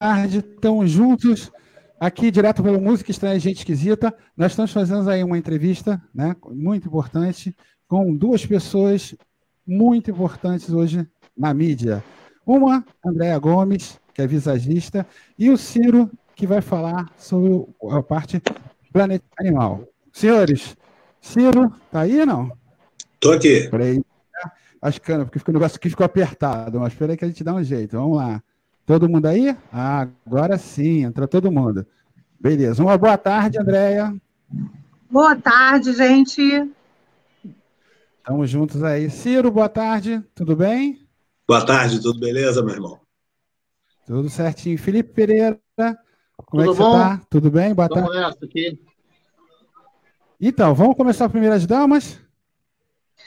tarde, estamos juntos aqui direto pelo Música Estranha Gente Esquisita. Nós estamos fazendo aí uma entrevista, né, muito importante, com duas pessoas muito importantes hoje na mídia. Uma, Andréa Gomes, que é visagista, e o Ciro, que vai falar sobre a parte planeta animal. Senhores, Ciro, tá aí ou não? Tô aqui. Peraí. As câmeras, porque o negócio aqui ficou apertado, mas espera aí que a gente dá um jeito. Vamos lá. Todo mundo aí? Ah, agora sim, entrou todo mundo. Beleza. Uma boa tarde, Andréia. Boa tarde, gente. Estamos juntos aí. Ciro, boa tarde. Tudo bem? Boa tarde, tudo beleza, meu irmão? Tudo certinho. Felipe Pereira, como tudo é que bom? você está? Tudo bem? Boa tarde. nessa aqui. Então, vamos começar as primeiras damas?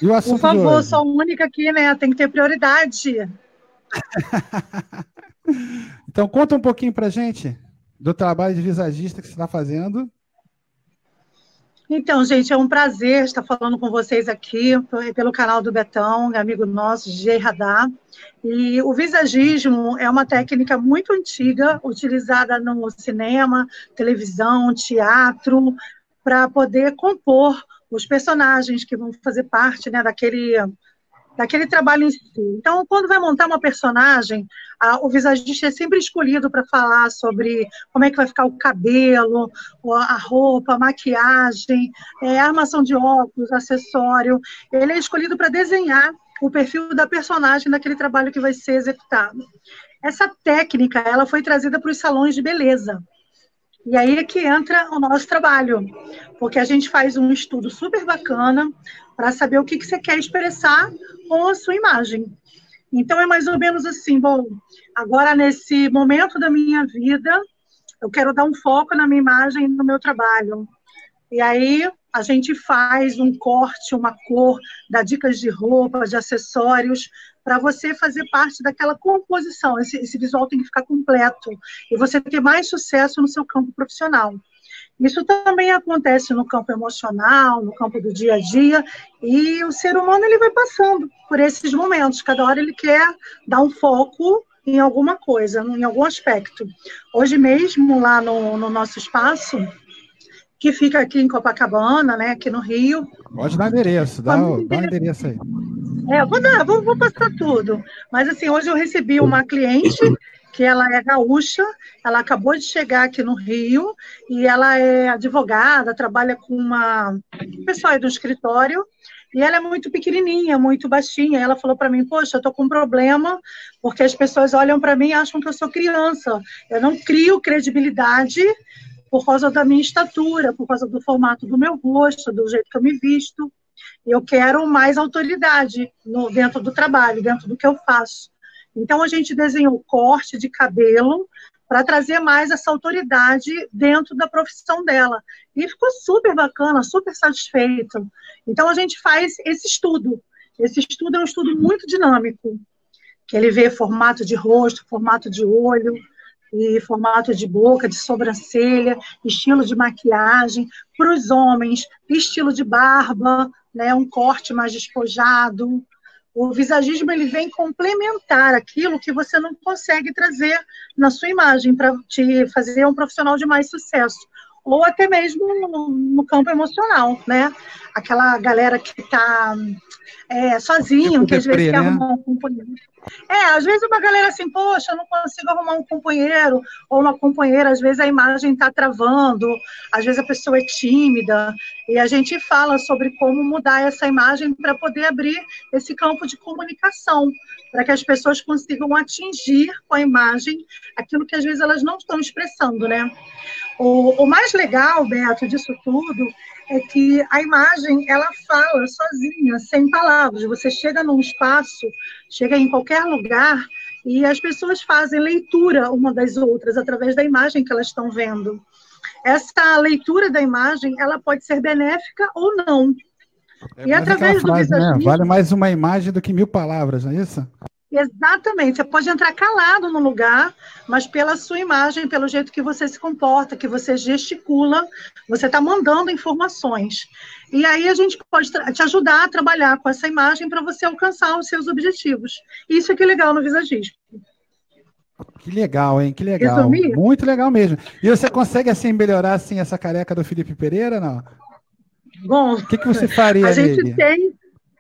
E o assunto Por favor, sou a única aqui, né? Tem que ter prioridade. Então, conta um pouquinho pra gente do trabalho de visagista que você está fazendo. Então, gente, é um prazer estar falando com vocês aqui pelo canal do Betão, amigo nosso, DJ Radar. E o visagismo é uma técnica muito antiga, utilizada no cinema, televisão, teatro, para poder compor os personagens que vão fazer parte né, daquele, daquele trabalho em si. Então, quando vai montar uma personagem, a, o visagista é sempre escolhido para falar sobre como é que vai ficar o cabelo, a roupa, a maquiagem, é, a armação de óculos, acessório. Ele é escolhido para desenhar o perfil da personagem naquele trabalho que vai ser executado. Essa técnica, ela foi trazida para os salões de beleza. E aí é que entra o nosso trabalho, porque a gente faz um estudo super bacana para saber o que, que você quer expressar com a sua imagem. Então é mais ou menos assim, bom, agora nesse momento da minha vida, eu quero dar um foco na minha imagem no meu trabalho. E aí a gente faz um corte, uma cor, dá dicas de roupa, de acessórios, para você fazer parte daquela composição. Esse, esse visual tem que ficar completo e você ter mais sucesso no seu campo profissional. Isso também acontece no campo emocional, no campo do dia a dia, e o ser humano ele vai passando por esses momentos. Cada hora ele quer dar um foco em alguma coisa, em algum aspecto. Hoje mesmo, lá no, no nosso espaço, que fica aqui em Copacabana, né, aqui no Rio, Pode dar endereço, dá, o- dá o endereço aí. é, vou dar, vou, vou passar tudo. Mas assim, hoje eu recebi uma cliente que ela é gaúcha, ela acabou de chegar aqui no Rio e ela é advogada, trabalha com uma um pessoal aí do escritório e ela é muito pequenininha, muito baixinha. Ela falou para mim: "Poxa, eu tô com um problema porque as pessoas olham para mim e acham que eu sou criança. Eu não crio credibilidade por causa da minha estatura, por causa do formato do meu rosto, do jeito que eu me visto. Eu quero mais autoridade no, dentro do trabalho, dentro do que eu faço. Então, a gente desenhou corte de cabelo para trazer mais essa autoridade dentro da profissão dela. E ficou super bacana, super satisfeito. Então, a gente faz esse estudo. Esse estudo é um estudo muito dinâmico, que ele vê formato de rosto, formato de olho, e formato de boca, de sobrancelha, estilo de maquiagem. Para os homens, estilo de barba, né, um corte mais despojado. O visagismo ele vem complementar aquilo que você não consegue trazer na sua imagem para te fazer um profissional de mais sucesso. Ou até mesmo no, no campo emocional, né? Aquela galera que está é, sozinho, Tipo que às vezes deprê, quer né? arrumar um companheiro. É, às vezes uma galera assim, poxa, eu não consigo arrumar um companheiro, ou uma companheira, às vezes a imagem está travando, às vezes a pessoa é tímida, e a gente fala sobre como mudar essa imagem para poder abrir esse campo de comunicação, para que as pessoas consigam atingir com a imagem aquilo que às vezes elas não estão expressando, né? O, o mais legal, Beto, disso tudo é que a imagem ela fala sozinha, sem palavras. Você chega num espaço, chega em qualquer lugar e as pessoas fazem leitura uma das outras através da imagem que elas estão vendo. Essa leitura da imagem ela pode ser benéfica ou não. É E através do frase, né? Vale mais uma imagem do que mil palavras, não é isso? Exatamente. Você pode entrar calado no lugar, mas pela sua imagem, pelo jeito que você se comporta, que você gesticula, você está mandando informações. E aí a gente pode te ajudar a trabalhar com essa imagem para você alcançar os seus objetivos. Isso é que é legal no visagismo. Que legal, hein? Que legal. Resumir? Muito legal mesmo. E você consegue assim melhorar assim essa careca do Felipe Pereira, não? Bom, o que, que você faria? A gente nele? tem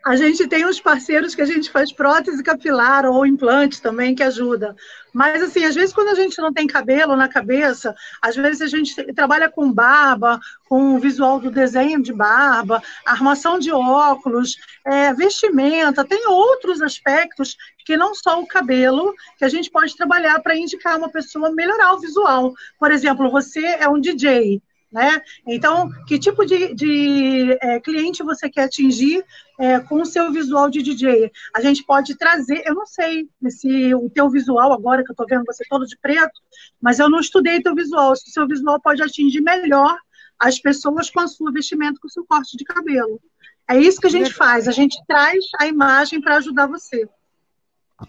a gente tem uns parceiros que a gente faz prótese capilar ou implante também, que ajuda. Mas, assim, às vezes, quando a gente não tem cabelo na cabeça, às vezes a gente trabalha com barba, com o visual do desenho de barba, armação de óculos, é, vestimenta, tem outros aspectos que não só o cabelo, que a gente pode trabalhar para indicar uma pessoa melhorar o visual. Por exemplo, você é um DJ, né? Então, que tipo de, de é, cliente você quer atingir é, com o seu visual de DJ? A gente pode trazer, eu não sei se o teu visual, agora que eu estou vendo você todo de preto, mas eu não estudei teu visual, se o seu visual pode atingir melhor as pessoas com a sua vestimenta, com o seu corte de cabelo. É isso que a gente faz, a gente traz a imagem para ajudar você.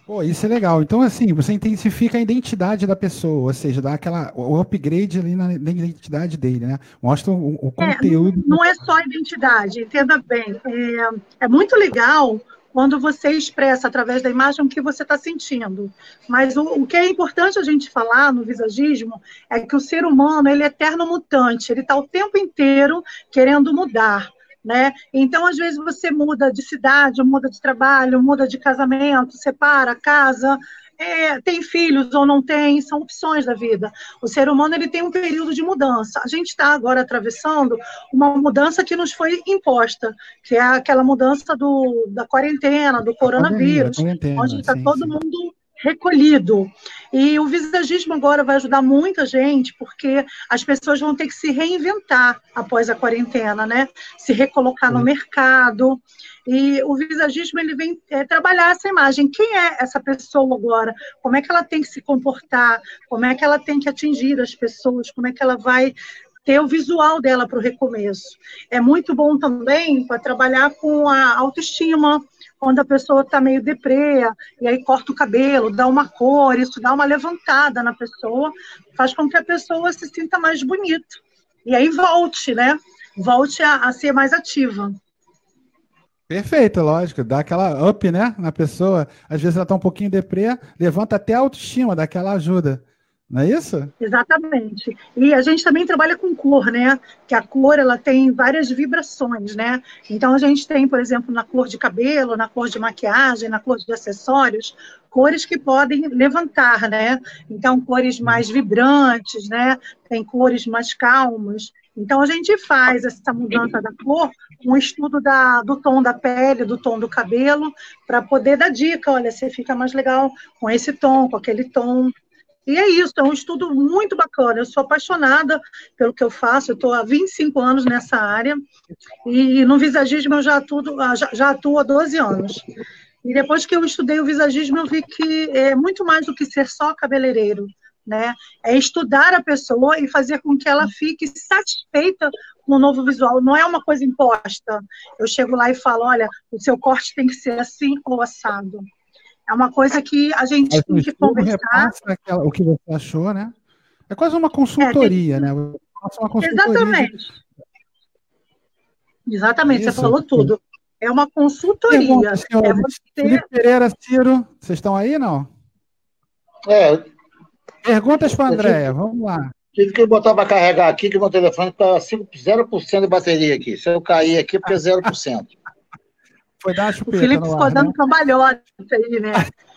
Pô, isso é legal. Então, assim, você intensifica a identidade da pessoa, ou seja, dá aquela, o upgrade ali na, na identidade dele, né? Mostra o, o é, conteúdo. É, não é só identidade, entenda bem. É, é muito legal quando você expressa através da imagem o que você está sentindo. Mas o, o, que é importante a gente falar no visagismo é que o ser humano ele é eterno mutante, ele está o tempo inteiro querendo mudar né? Então, às vezes, você muda de cidade, muda de trabalho, muda de casamento, separa, casa, é, tem filhos ou não tem, são opções da vida. O ser humano ele tem um período de mudança. A gente está agora atravessando uma mudança que nos foi imposta, que é aquela mudança do, da quarentena, do coronavírus, onde está todo sim. mundo recolhido. E o visagismo agora vai ajudar muita gente, porque as pessoas vão ter que se reinventar após a quarentena, né? Se recolocar no mercado. E o visagismo ele vem é, trabalhar essa imagem. Quem é essa pessoa agora? Como é que ela tem que se comportar? Como é que ela tem que atingir as pessoas? Como é que ela vai ter o visual dela para o recomeço. É muito bom também para trabalhar com a autoestima, quando a pessoa está meio deprê, e aí corta o cabelo, dá uma cor, isso dá uma levantada na pessoa, faz com que a pessoa se sinta mais bonita. E aí volte, né? Volte a, a ser mais ativa. Perfeito, lógico. Dá aquela up, né, na pessoa. Às vezes ela está um pouquinho deprê, levanta até a autoestima, dá aquela ajuda. Não é isso? Exatamente. E a gente também trabalha com cor, né? Que a cor ela tem várias vibrações, né? Então a gente tem, por exemplo, na cor de cabelo, na cor de maquiagem, na cor de acessórios, cores que podem levantar, né? Então cores mais vibrantes, né? Tem cores mais calmas. Então a gente faz essa mudança da cor, um estudo da, do tom da pele, do tom do cabelo, para poder dar dica, olha, você fica mais legal com esse tom, com aquele tom. E é isso, é um estudo muito bacana. Eu sou apaixonada pelo que eu faço, eu estou há 25 anos nessa área, e no visagismo eu já atuo, já, já atuo há 12 anos. E depois que eu estudei o visagismo, eu vi que é muito mais do que ser só cabeleireiro. Né? É estudar a pessoa e fazer com que ela fique satisfeita com o novo visual. Não é uma coisa imposta. Eu chego lá e falo, olha, o seu corte tem que ser assim ou assado. É uma coisa que a gente tem que conversar. Aquela, o que você achou, né? É quase uma consultoria, é, tem... né? Uma consultoria Exatamente. De... Exatamente, Isso. você falou tudo. É uma consultoria. Pergunta, é você... Felipe Pereira, Ciro, vocês estão aí, não? É. Perguntas para a Andréia, vamos lá. Tive que botar para carregar aqui, que meu telefone está 0% de bateria aqui. Se eu cair aqui, porque é 0%. Foi dar o Felipe ficou dando né? cambalhota aí, né?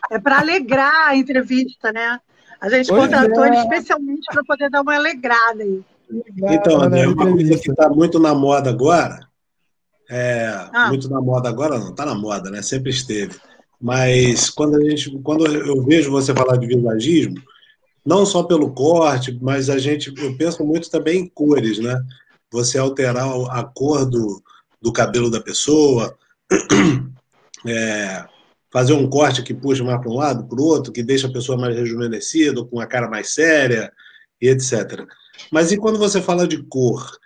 É para alegrar a entrevista, né? A gente pois contratou é. ele especialmente para poder dar uma alegrada aí. Então, André, uma coisa que está muito na moda agora, é, ah. muito na moda agora não, está na moda, né? Sempre esteve. Mas quando a gente, quando eu vejo você falar de visagismo, não só pelo corte, mas a gente, eu penso muito também em cores, né? Você alterar a cor do, do cabelo da pessoa, é, fazer um corte que puxa mais para um lado, para o outro, que deixa a pessoa mais rejuvenescida, com a cara mais séria, e etc. Mas e quando você fala de cor?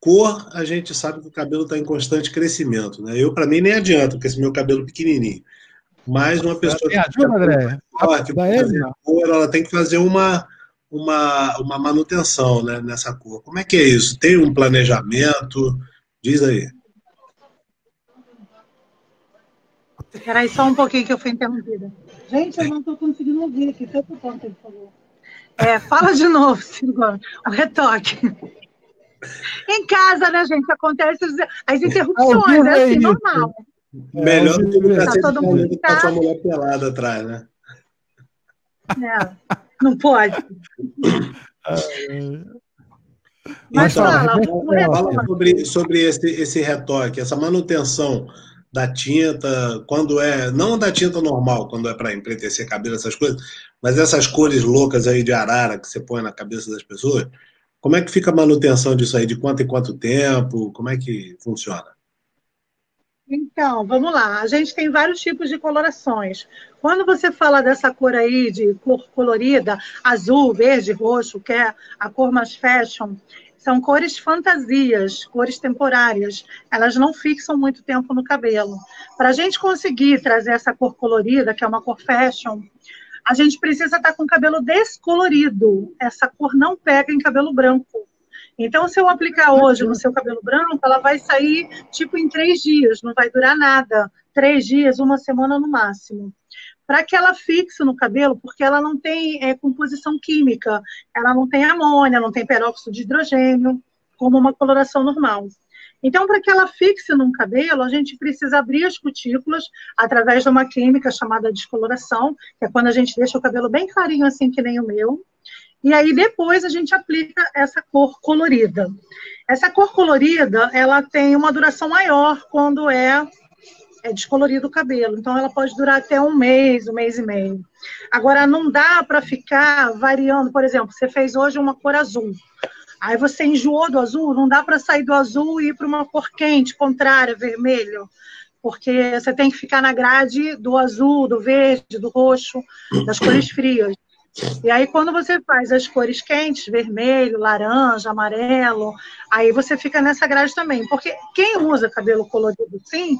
Cor, a gente sabe que o cabelo está em constante crescimento. Né? Eu, para mim, nem adianta, porque esse meu cabelo pequenininho. Mas uma pessoa que ajuda, André. Forte, cor, ela tem que fazer uma, uma, uma manutenção né, nessa cor. Como é que é isso? Tem um planejamento? Diz aí. Espera aí só um pouquinho que eu fui interrompida. Gente, eu não estou conseguindo ouvir aqui, tanto ponto ele falou. É, fala de novo, Silvano, o retoque. Em casa, né, gente? Acontece as interrupções, é assim, normal. Melhor do que tá todo mundo com a sua mulher pelada atrás, né? É, não pode. Mas então, fala, fala sobre, sobre esse, esse retoque, essa manutenção da tinta, quando é. Não da tinta normal, quando é para empretecer cabelo, essas coisas, mas essas cores loucas aí de arara que você põe na cabeça das pessoas. Como é que fica a manutenção disso aí? De quanto em quanto tempo? Como é que funciona? Então, vamos lá. A gente tem vários tipos de colorações. Quando você fala dessa cor aí de cor colorida, azul, verde, roxo, que é a cor mais fashion, são cores fantasias, cores temporárias. Elas não fixam muito tempo no cabelo. Para a gente conseguir trazer essa cor colorida, que é uma cor fashion, a gente precisa estar com o cabelo descolorido. Essa cor não pega em cabelo branco. Então, se eu aplicar hoje no seu cabelo branco, ela vai sair tipo em três dias, não vai durar nada. Três dias, uma semana no máximo para que ela fixe no cabelo, porque ela não tem é, composição química, ela não tem amônia, não tem peróxido de hidrogênio, como uma coloração normal. Então, para que ela fixe no cabelo, a gente precisa abrir as cutículas através de uma química chamada descoloração, que é quando a gente deixa o cabelo bem clarinho, assim que nem o meu. E aí depois a gente aplica essa cor colorida. Essa cor colorida, ela tem uma duração maior quando é é descolorido o cabelo. Então, ela pode durar até um mês, um mês e meio. Agora, não dá para ficar variando. Por exemplo, você fez hoje uma cor azul. Aí você enjoou do azul, não dá para sair do azul e ir para uma cor quente, contrária, vermelho. Porque você tem que ficar na grade do azul, do verde, do roxo, das cores frias. E aí, quando você faz as cores quentes, vermelho, laranja, amarelo, aí você fica nessa grade também. Porque quem usa cabelo colorido sim,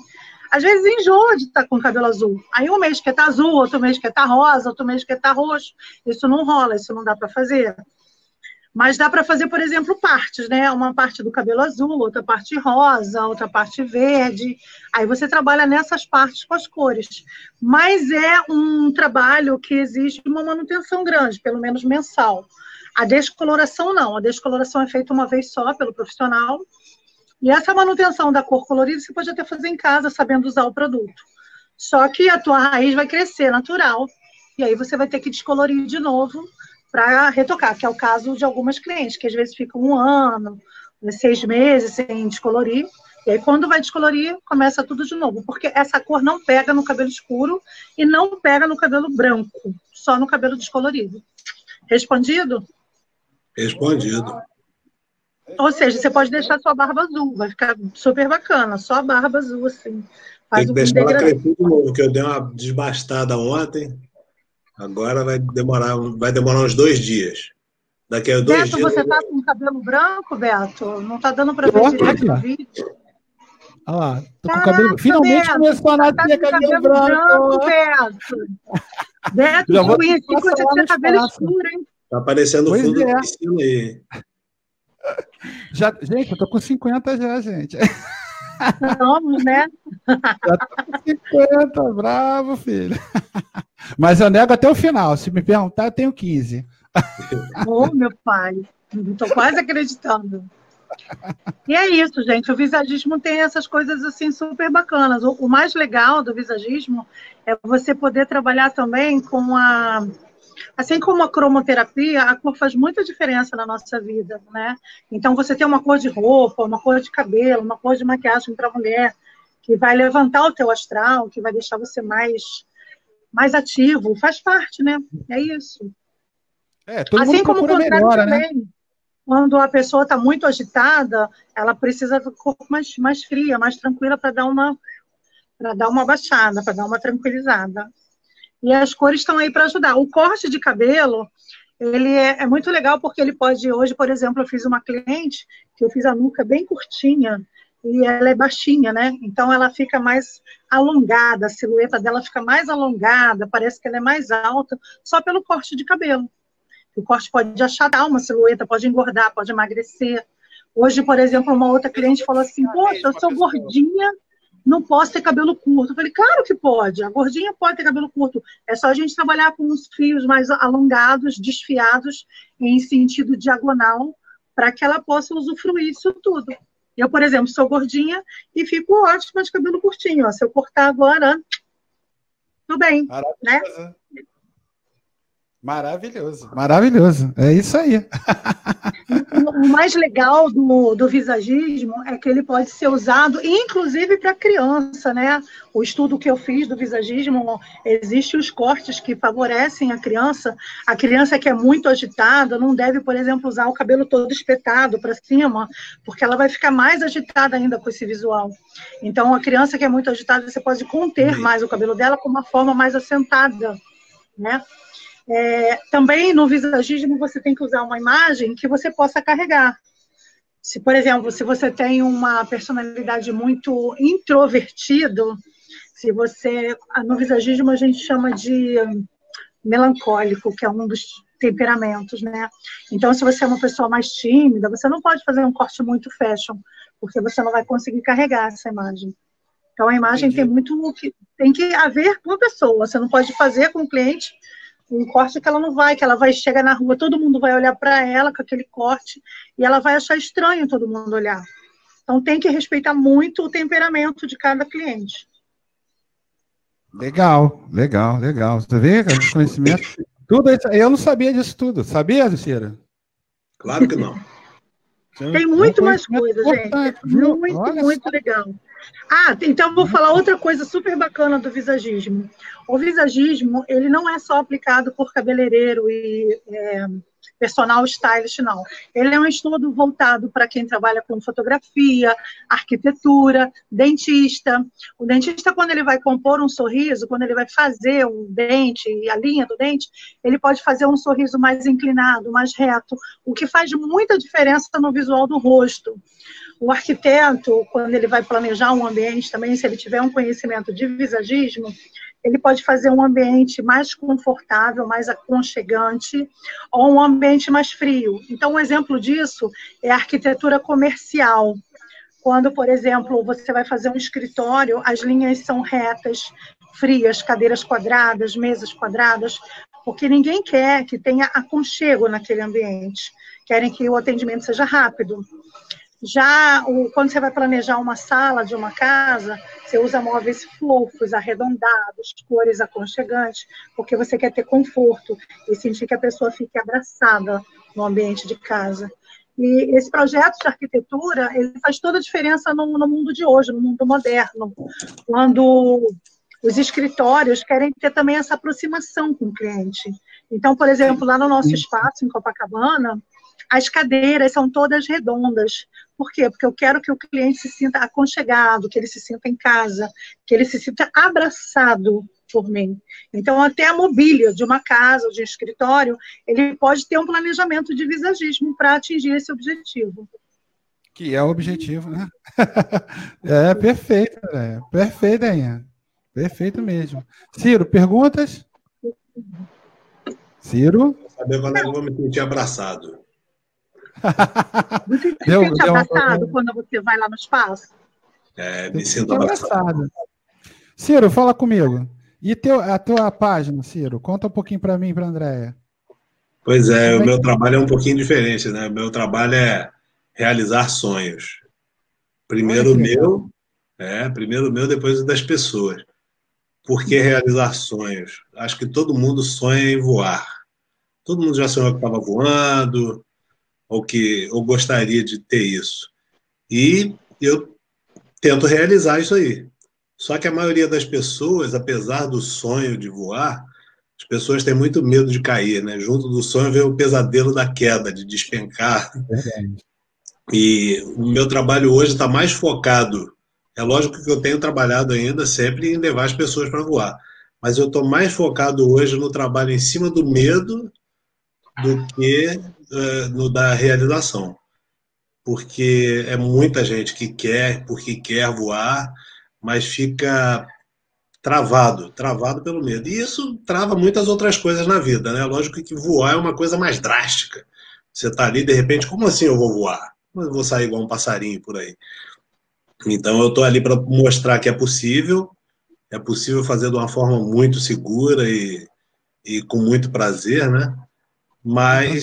às vezes enjoa de estar com o cabelo azul. Aí um mês quer estar azul, outro mês quer estar rosa, outro mês quer estar roxo. Isso não rola, isso não dá para fazer. Mas dá para fazer, por exemplo, partes, né? Uma parte do cabelo azul, outra parte rosa, outra parte verde. Aí você trabalha nessas partes com as cores. Mas é um trabalho que exige uma manutenção grande, pelo menos mensal. A descoloração não. A descoloração é feita uma vez só pelo profissional e essa manutenção da cor colorida você pode até fazer em casa, sabendo usar o produto. Só que a tua raiz vai crescer natural, e aí você vai ter que descolorir de novo para retocar, que é o caso de algumas clientes, que às vezes ficam um ano, seis meses sem descolorir, e aí quando vai descolorir, começa tudo de novo, porque essa cor não pega no cabelo escuro e não pega no cabelo branco, só no cabelo descolorido. Respondido? Respondido. Ou seja, você pode deixar sua barba azul, vai ficar super bacana, só a barba azul, assim. Faz Tem que deixar ela crescer de novo, que eu dei uma desbastada ontem. Agora vai demorar, vai demorar uns dois dias. Daqui a dois Beto, dias. você está com cabelo branco, Beto? Não está dando para ver direito no vídeo? Olha lá, tô com cabelo. Finalmente Beto, começou a nascer tá cabelo, cabelo branco. branco Beto. Beto, eu conheci quando você tinha cabelo escuro, hein? Tá aparecendo o fundo é. da piscina aí. Já, gente, eu tô com 50 já, gente. Vamos, né? Já tô com 50, bravo, filho. Mas eu nego até o final. Se me perguntar, eu tenho 15. Ô, oh, meu pai, estou quase acreditando. E é isso, gente. O visagismo tem essas coisas assim super bacanas. O, o mais legal do visagismo é você poder trabalhar também com a Assim como a cromoterapia, a cor faz muita diferença na nossa vida, né? Então, você tem uma cor de roupa, uma cor de cabelo, uma cor de maquiagem para mulher, que vai levantar o teu astral, que vai deixar você mais, mais ativo, faz parte, né? É isso. É, todo assim mundo como o contrário melhora, né? também. Né? Quando a pessoa está muito agitada, ela precisa do corpo mais, mais fria, mais tranquila para dar uma para dar uma baixada, para dar uma tranquilizada. E as cores estão aí para ajudar. O corte de cabelo, ele é, é, muito legal porque ele pode, hoje, por exemplo, eu fiz uma cliente que eu fiz a nuca bem curtinha e ela é baixinha, né? Então ela fica mais alongada, a silhueta dela fica mais alongada, parece que ela é mais alta, só pelo corte de cabelo. O corte pode achatar uma silhueta, pode engordar, pode emagrecer. Hoje, por exemplo, uma outra cliente falou assim: Poxa, eu sou gordinha não posso ter cabelo curto. Eu falei, claro que pode, a gordinha pode ter cabelo curto. É só a gente trabalhar com os fios mais alongados, desfiados, em sentido diagonal, para que ela possa usufruir disso tudo. Eu, por exemplo, sou gordinha e fico ótima de cabelo curtinho. Ó. Se eu cortar agora, tudo bem. Né? Maravilhoso. Maravilhoso. É isso aí. o mais legal do, do visagismo é que ele pode ser usado, inclusive para criança, né? O estudo que eu fiz do visagismo, existem os cortes que favorecem a criança. A criança que é muito agitada não deve, por exemplo, usar o cabelo todo espetado para cima, porque ela vai ficar mais agitada ainda com esse visual. Então, a criança que é muito agitada, você pode conter mais o cabelo dela com uma forma mais assentada, né? É, também no visagismo você tem que usar uma imagem que você possa carregar. Se, por exemplo, se você tem uma personalidade muito introvertido, se você no visagismo a gente chama de melancólico, que é um dos temperamentos, né? Então, se você é uma pessoa mais tímida, você não pode fazer um corte muito fashion, porque você não vai conseguir carregar essa imagem. Então, a imagem Entendi. tem muito que tem que haver com a pessoa. Você não pode fazer com o cliente um corte que ela não vai, que ela vai chegar na rua, todo mundo vai olhar para ela com aquele corte e ela vai achar estranho todo mundo olhar. Então tem que respeitar muito o temperamento de cada cliente. Legal, legal, legal. Você vê, conhecimento. tudo isso, eu não sabia disso tudo. Sabia, Lucira? Claro que não. Tem muito mais coisa, gente. Muito, Olha muito só. legal. Ah, então vou falar outra coisa super bacana do visagismo. O visagismo, ele não é só aplicado por cabeleireiro e é, personal stylist, não. Ele é um estudo voltado para quem trabalha com fotografia, arquitetura, dentista. O dentista, quando ele vai compor um sorriso, quando ele vai fazer um dente, a linha do dente, ele pode fazer um sorriso mais inclinado, mais reto, o que faz muita diferença no visual do rosto. O arquiteto, quando ele vai planejar um ambiente também, se ele tiver um conhecimento de visagismo, ele pode fazer um ambiente mais confortável, mais aconchegante, ou um ambiente mais frio. Então, um exemplo disso é a arquitetura comercial. Quando, por exemplo, você vai fazer um escritório, as linhas são retas, frias, cadeiras quadradas, mesas quadradas, porque ninguém quer que tenha aconchego naquele ambiente. Querem que o atendimento seja rápido. Já o, quando você vai planejar uma sala de uma casa, você usa móveis fofos, arredondados, cores aconchegantes, porque você quer ter conforto e sentir que a pessoa fique abraçada no ambiente de casa. E esse projeto de arquitetura, ele faz toda a diferença no, no mundo de hoje, no mundo moderno, quando os escritórios querem ter também essa aproximação com o cliente. Então, por exemplo, lá no nosso espaço, em Copacabana, as cadeiras são todas redondas. Por quê? Porque eu quero que o cliente se sinta aconchegado, que ele se sinta em casa, que ele se sinta abraçado por mim. Então, até a mobília de uma casa ou de um escritório, ele pode ter um planejamento de visagismo para atingir esse objetivo. Que é o objetivo, né? é perfeito, é perfeito, Ainha. Perfeito mesmo. Ciro, perguntas? Ciro? Saber quando é que eu vou me sentir abraçado. Você se deu, sente deu, abraçado quando você vai lá no espaço? É, me sinto abraçado. Ciro, fala comigo. E teu, a tua página, Ciro? Conta um pouquinho para mim e para a Andréia. Pois é, o meu trabalho é um pouquinho diferente, né? O meu trabalho é realizar sonhos. Primeiro o meu, é, primeiro meu, depois o das pessoas. Por que realizar sonhos? Acho que todo mundo sonha em voar. Todo mundo já sonhou que estava voando, ou que ou gostaria de ter isso. E eu tento realizar isso aí. Só que a maioria das pessoas, apesar do sonho de voar, as pessoas têm muito medo de cair, né? Junto do sonho vem o pesadelo da queda, de despencar. E o meu trabalho hoje está mais focado. É lógico que eu tenho trabalhado ainda sempre em levar as pessoas para voar, mas eu estou mais focado hoje no trabalho em cima do medo do que uh, no da realização. Porque é muita gente que quer, porque quer voar, mas fica travado, travado pelo medo. E isso trava muitas outras coisas na vida, né? Lógico que voar é uma coisa mais drástica. Você está ali, de repente, como assim eu vou voar? Eu vou sair igual um passarinho por aí. Então, eu estou ali para mostrar que é possível, é possível fazer de uma forma muito segura e, e com muito prazer, né? Mas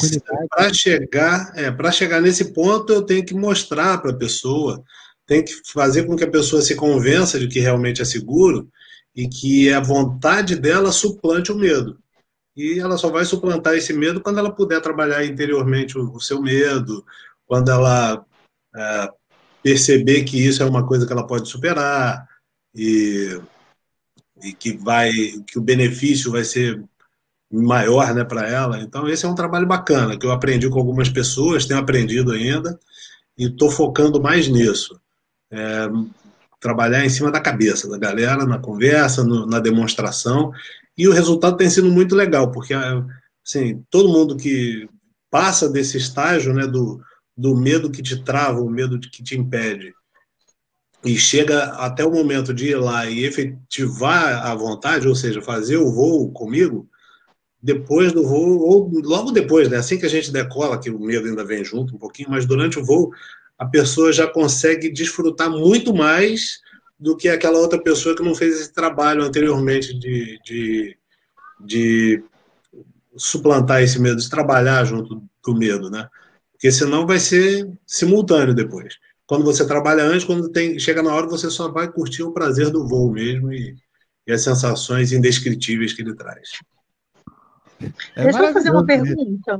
para chegar, é, para chegar nesse ponto, eu tenho que mostrar para a pessoa, tem que fazer com que a pessoa se convença de que realmente é seguro e que a vontade dela suplante o medo. E ela só vai suplantar esse medo quando ela puder trabalhar interiormente o, seu medo, quando ela é, perceber que isso é uma coisa que ela pode superar e, e que vai que o benefício vai ser maior né, para ela. Então, esse é um trabalho bacana, que eu aprendi com algumas pessoas, tenho aprendido ainda, e estou focando mais nisso. É, trabalhar em cima da cabeça da galera, na conversa, no, na demonstração, e o resultado tem sido muito legal, porque assim, todo mundo que passa desse estágio né, do, do medo que te trava, o medo que te impede, e chega até o momento de ir lá e efetivar a vontade, ou seja, fazer o voo comigo, depois do voo, ou logo depois, né? Assim que a gente decola, que o medo ainda vem junto um pouquinho, mas durante o voo, a pessoa já consegue desfrutar muito mais do que aquela outra pessoa que não fez esse trabalho anteriormente de, de, de suplantar esse medo, de trabalhar junto do medo, né? Porque senão vai ser simultâneo depois. Quando você trabalha antes, quando tem, chega na hora, você só vai curtir o prazer do voo mesmo e, e as sensações indescritíveis que ele traz. É Deixa eu fazer uma pergunta.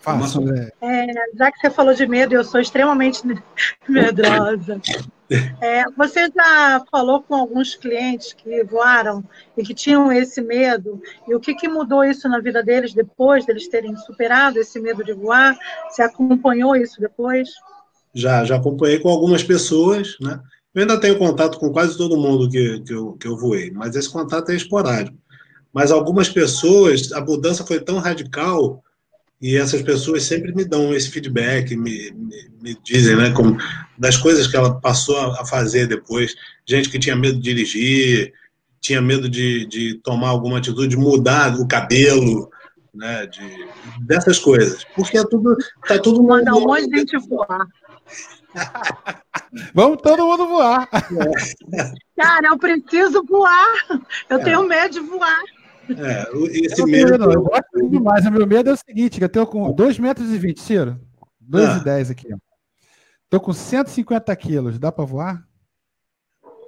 Faça, né? é, já que você falou de medo, eu sou extremamente medrosa. É, você já falou com alguns clientes que voaram e que tinham esse medo? E o que, que mudou isso na vida deles depois deles terem superado esse medo de voar? Você acompanhou isso depois? Já, já acompanhei com algumas pessoas, né? Eu ainda tenho contato com quase todo mundo que, que, eu, que eu voei, mas esse contato é esporádico. Mas algumas pessoas, a mudança foi tão radical e essas pessoas sempre me dão esse feedback, me, me, me dizem, né, como, das coisas que ela passou a fazer depois. Gente que tinha medo de dirigir, tinha medo de, de tomar alguma atitude, de mudar o cabelo, né, de, dessas coisas. Porque é tudo, tá tudo... Manda um monte de gente voar. Vamos todo mundo voar. É. Cara, eu preciso voar. Eu é. tenho medo de voar. É, esse eu medo. Não, eu gosto demais. O meu medo é o seguinte: eu tenho com 2,20 metros, e 20, Ciro. 2,10 ah. aqui. Estou com 150 quilos. Dá para voar?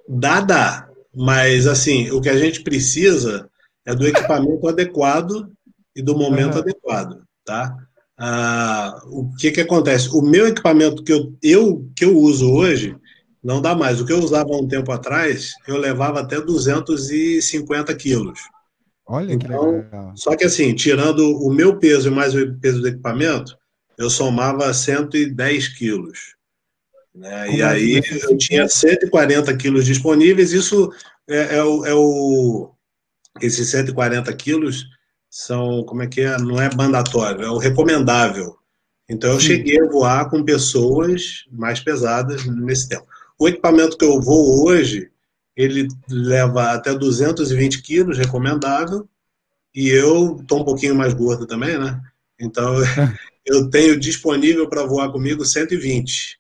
Dá, dá. Mas, assim, o que a gente precisa é do equipamento adequado e do momento uhum. adequado, tá? Ah, o que que acontece? O meu equipamento que eu, eu, que eu uso hoje não dá mais. O que eu usava há um tempo atrás, eu levava até 250 quilos. Olha então, que legal. Só que assim, tirando o meu peso e mais o peso do equipamento, eu somava 110 quilos. Né? E aí eu tinha 140 quilos disponíveis. Isso é, é, o, é o. Esses 140 quilos são. Como é que é? Não é mandatório, é o recomendável. Então eu Sim. cheguei a voar com pessoas mais pesadas nesse tempo. O equipamento que eu vou hoje, ele leva até 220 quilos, recomendável, e eu estou um pouquinho mais gordo também, né? Então, eu tenho disponível para voar comigo 120.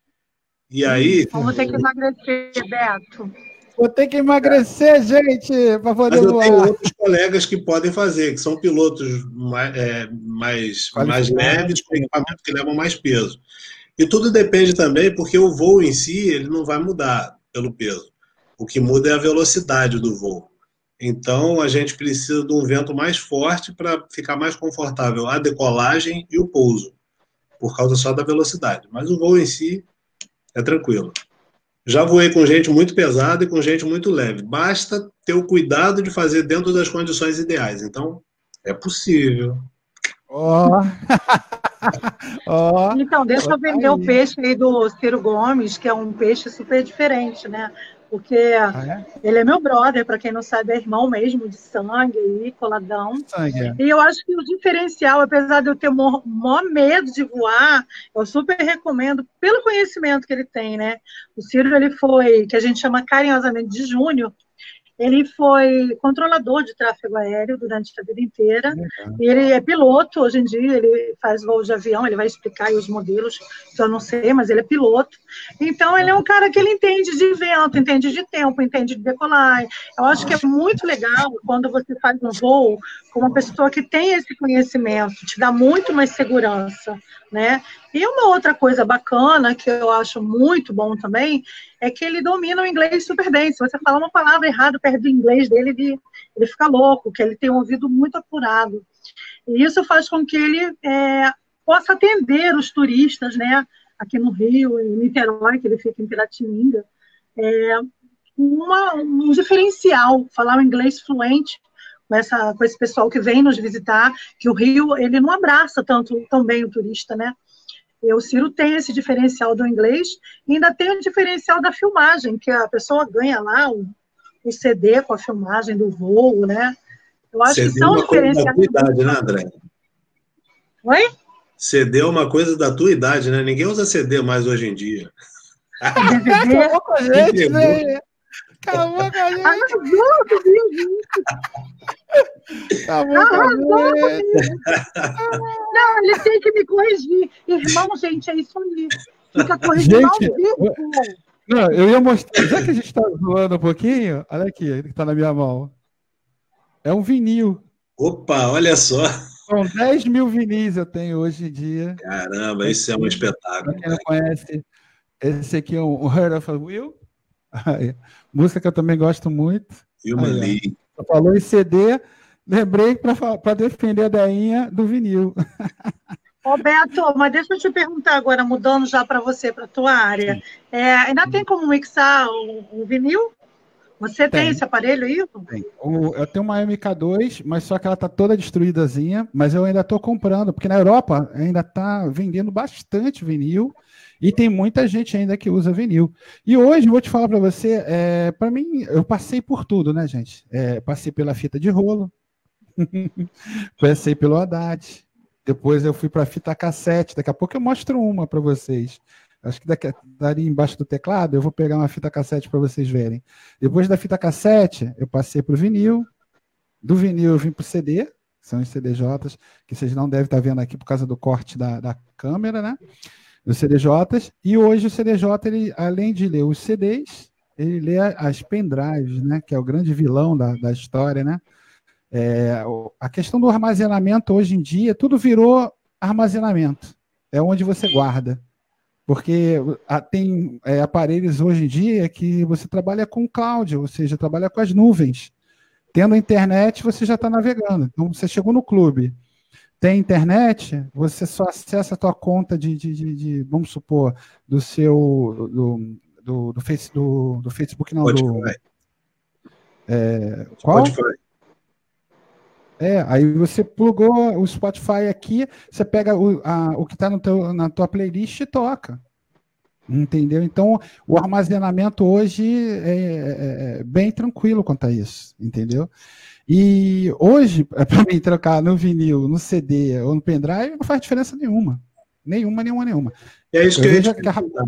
E aí... Vamos ter que emagrecer, Beto. Vou ter que emagrecer, gente, para poder Mas eu voar. tenho outros colegas que podem fazer, que são pilotos mais, é, mais, mais leves, com equipamento que levam mais peso. E tudo depende também, porque o voo em si ele não vai mudar pelo peso. O que muda é a velocidade do voo. Então, a gente precisa de um vento mais forte para ficar mais confortável a decolagem e o pouso, por causa só da velocidade. Mas o voo em si é tranquilo. Já voei com gente muito pesada e com gente muito leve. Basta ter o cuidado de fazer dentro das condições ideais. Então, é possível. Oh. oh. Então, deixa eu vender o peixe aí do Ciro Gomes, que é um peixe super diferente, né? Porque ah, é? ele é meu brother, para quem não sabe, é irmão mesmo de sangue e coladão. Sangue, é. E eu acho que o diferencial, apesar de eu ter maior medo de voar, eu super recomendo pelo conhecimento que ele tem, né? O Ciro ele foi, que a gente chama carinhosamente de Júnior, Ele foi controlador de tráfego aéreo durante a vida inteira. Ele é piloto hoje em dia, ele faz voo de avião, ele vai explicar os modelos, que eu não sei, mas ele é piloto. Então, ele é um cara que ele entende de vento, entende de tempo, entende de decolar. Eu acho que é muito legal quando você faz um voo com uma pessoa que tem esse conhecimento, te dá muito mais segurança, né? E uma outra coisa bacana que eu acho muito bom também é que ele domina o inglês super bem. Se você falar uma palavra errada perto do inglês dele, ele, ele fica louco, que ele tem um ouvido muito apurado. E isso faz com que ele é, possa atender os turistas, né? Aqui no Rio, em Niterói, que ele fica em Piratininga. É, uma, um diferencial, falar o inglês fluente com, essa, com esse pessoal que vem nos visitar, que o Rio, ele não abraça tanto tão bem o turista, né? E o Ciro tem esse diferencial do inglês e ainda tem o diferencial da filmagem, que a pessoa ganha lá o, o CD com a filmagem do voo, né? Eu acho CD que são é uma coisa da tua idade, né, André? Oi? CD é uma coisa da tua idade, né? Ninguém usa CD mais hoje em dia. DVD. Acabou com a gente, né? Acabou com a gente. Acabou com a gente. Não, ele tem que me corrigir. Irmão, gente, é isso aí. Fica corrigindo gente, ao vivo. Não, eu ia mostrar. Já que a gente está zoando um pouquinho, olha aqui, ele que está na minha mão. É um vinil. Opa, olha só. São 10 mil vinis eu tenho hoje em dia. Caramba, isso é um espetáculo. Pra quem não conhece, esse aqui é um Heart of a Will. Música que eu também gosto muito. Human League. Falou em CD, lembrei para defender a Dainha do vinil. Roberto, mas deixa eu te perguntar agora, mudando já para você, para a tua área. É, ainda tem como mixar o, o vinil? Você tem, tem, esse aparelho aí? O, eu tenho uma MK2, mas só que ela está toda destruídazinha, mas eu ainda estou comprando, porque na Europa ainda está vendendo bastante vinil e tem muita gente ainda que usa vinil. E hoje, vou te falar para você, é, para mim, eu passei por tudo, né, gente? É, passei pela fita de rolo, passei pelo Haddad, depois eu fui para a fita cassete, daqui a pouco eu mostro uma para vocês. Acho que daqui, dali embaixo do teclado eu vou pegar uma fita cassete para vocês verem. Depois da fita cassete, eu passei para o vinil. Do vinil eu vim para o CD, são os CDJs, que vocês não devem estar vendo aqui por causa do corte da, da câmera, né? Os CDJs. E hoje o CDJ, ele, além de ler os CDs, ele lê as pendrives, né? Que é o grande vilão da, da história, né? É, a questão do armazenamento hoje em dia, tudo virou armazenamento. É onde você guarda. Porque tem é, aparelhos hoje em dia que você trabalha com cloud, ou seja, trabalha com as nuvens. Tendo internet, você já está navegando. Então, você chegou no clube, tem internet, você só acessa a tua conta de, de, de, de vamos supor, do seu, do, do, do, face, do, do Facebook, não, Spotify. do... É, qual? Spotify. É, aí você plugou o Spotify aqui, você pega o, a, o que está na tua playlist e toca. Entendeu? Então, o armazenamento hoje é, é, é bem tranquilo quanto a isso, entendeu? E hoje, para mim trocar no vinil, no CD ou no pendrive, não faz diferença nenhuma. Nenhuma, nenhuma, nenhuma. É isso que eu, ia te perguntar.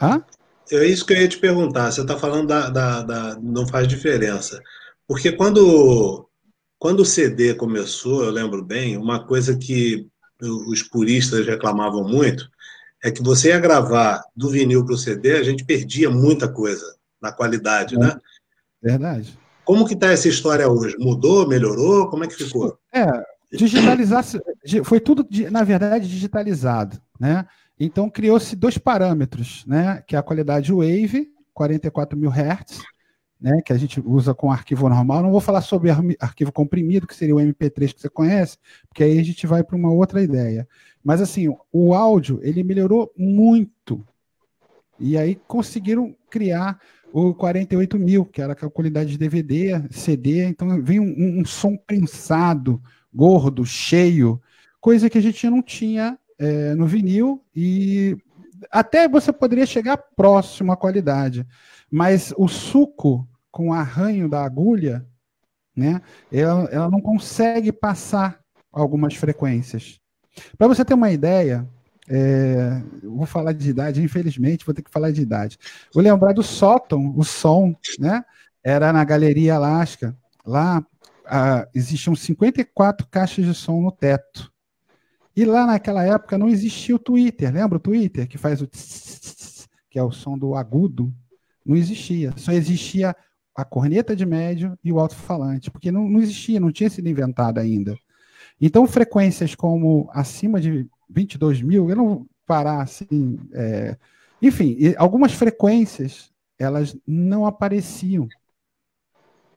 Hã? É isso que eu ia te perguntar. Você está falando da, da, da, não faz diferença. Porque quando quando o CD começou, eu lembro bem, uma coisa que os puristas reclamavam muito é que você ia gravar do vinil para o CD, a gente perdia muita coisa na qualidade, é. né? Verdade. Como que está essa história hoje? Mudou, melhorou? Como é que ficou? É, digitalizar, foi tudo, na verdade, digitalizado, né? Então criou-se dois parâmetros, né? Que é a qualidade Wave, 44 mil Hz, né, que a gente usa com arquivo normal. Não vou falar sobre arquivo comprimido, que seria o MP3 que você conhece, porque aí a gente vai para uma outra ideia. Mas assim, o áudio ele melhorou muito. E aí conseguiram criar o 48 mil, que era a qualidade de DVD, CD, então vem um, um som prensado, gordo, cheio, coisa que a gente não tinha é, no vinil e até você poderia chegar próximo à qualidade, mas o suco com o arranho da agulha, né, ela, ela não consegue passar algumas frequências. Para você ter uma ideia, é, vou falar de idade, infelizmente, vou ter que falar de idade. Vou lembrar do sótão, o som, né? era na Galeria Alaska. Lá ah, existiam 54 caixas de som no teto. E lá naquela época não existia o Twitter, lembra o Twitter que faz o tss, que é o som do agudo? Não existia, só existia a corneta de médio e o alto-falante, porque não, não existia, não tinha sido inventado ainda. Então, frequências como acima de 22 mil, eu não vou parar assim. É... Enfim, algumas frequências elas não apareciam.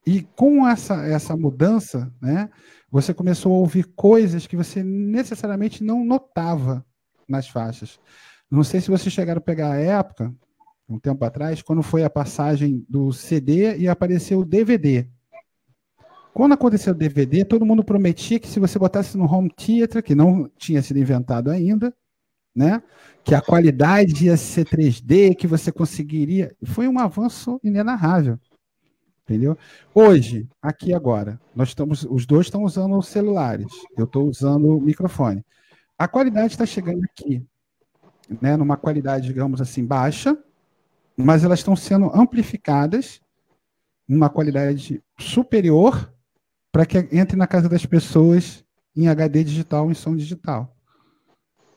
E com essa, essa mudança, né, você começou a ouvir coisas que você necessariamente não notava nas faixas. Não sei se vocês chegaram a pegar a época, um tempo atrás, quando foi a passagem do CD e apareceu o DVD. Quando aconteceu o DVD, todo mundo prometia que se você botasse no home theater, que não tinha sido inventado ainda, né, que a qualidade ia ser 3D, que você conseguiria. Foi um avanço inenarrável. Entendeu? Hoje, aqui agora, nós estamos, os dois estão usando celulares. Eu estou usando o microfone. A qualidade está chegando aqui, né, numa qualidade, digamos assim, baixa, mas elas estão sendo amplificadas numa qualidade superior para que entre na casa das pessoas em HD digital, em som digital.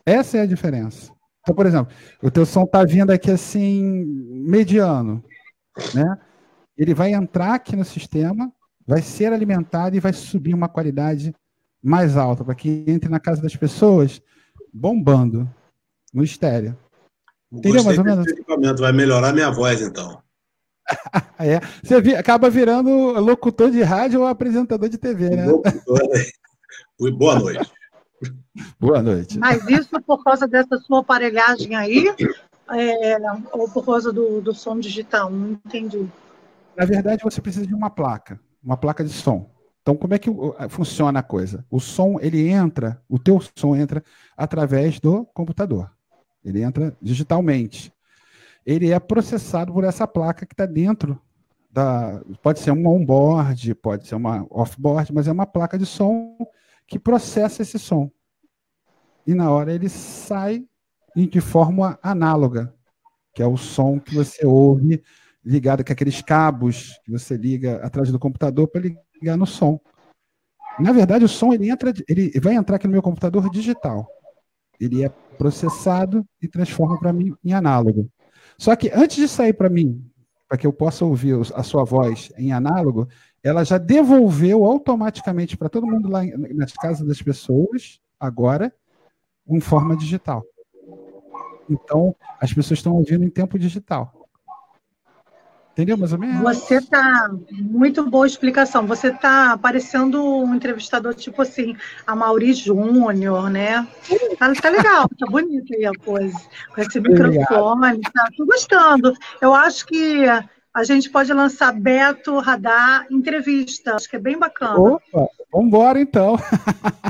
Essa é a diferença. Então, por exemplo, o teu som está vindo aqui assim, mediano, né? Ele vai entrar aqui no sistema, vai ser alimentado e vai subir uma qualidade mais alta, para que entre na casa das pessoas bombando no estéreo. Entendeu mais ou menos? Equipamento vai melhorar minha voz, então. é. Você vi, acaba virando locutor de rádio ou apresentador de TV, né? Boa noite. Boa noite. Mas isso por causa dessa sua aparelhagem aí, é, ou por causa do, do som digital? Não entendi. Na verdade, você precisa de uma placa, uma placa de som. Então, como é que funciona a coisa? O som, ele entra, o teu som entra através do computador. Ele entra digitalmente. Ele é processado por essa placa que está dentro da. Pode ser um onboard, pode ser uma offboard, mas é uma placa de som que processa esse som. E na hora ele sai de forma análoga, que é o som que você ouve ligado com aqueles cabos que você liga atrás do computador para ligar no som. Na verdade, o som ele entra, ele vai entrar aqui no meu computador digital ele é processado e transforma para mim em análogo. Só que antes de sair para mim, para que eu possa ouvir a sua voz em análogo, ela já devolveu automaticamente para todo mundo lá nas casas das pessoas, agora, em forma digital. Então, as pessoas estão ouvindo em tempo digital. Entendeu mais ou menos? Você tá muito boa explicação. Você tá parecendo um entrevistador tipo assim, a Mauri Júnior, né? Tá, tá legal, tá bonito aí a coisa. Com esse microfone, tá? Tô gostando. Eu acho que a gente pode lançar Beto Radar entrevista. Acho que é bem bacana. Opa, vamos embora então.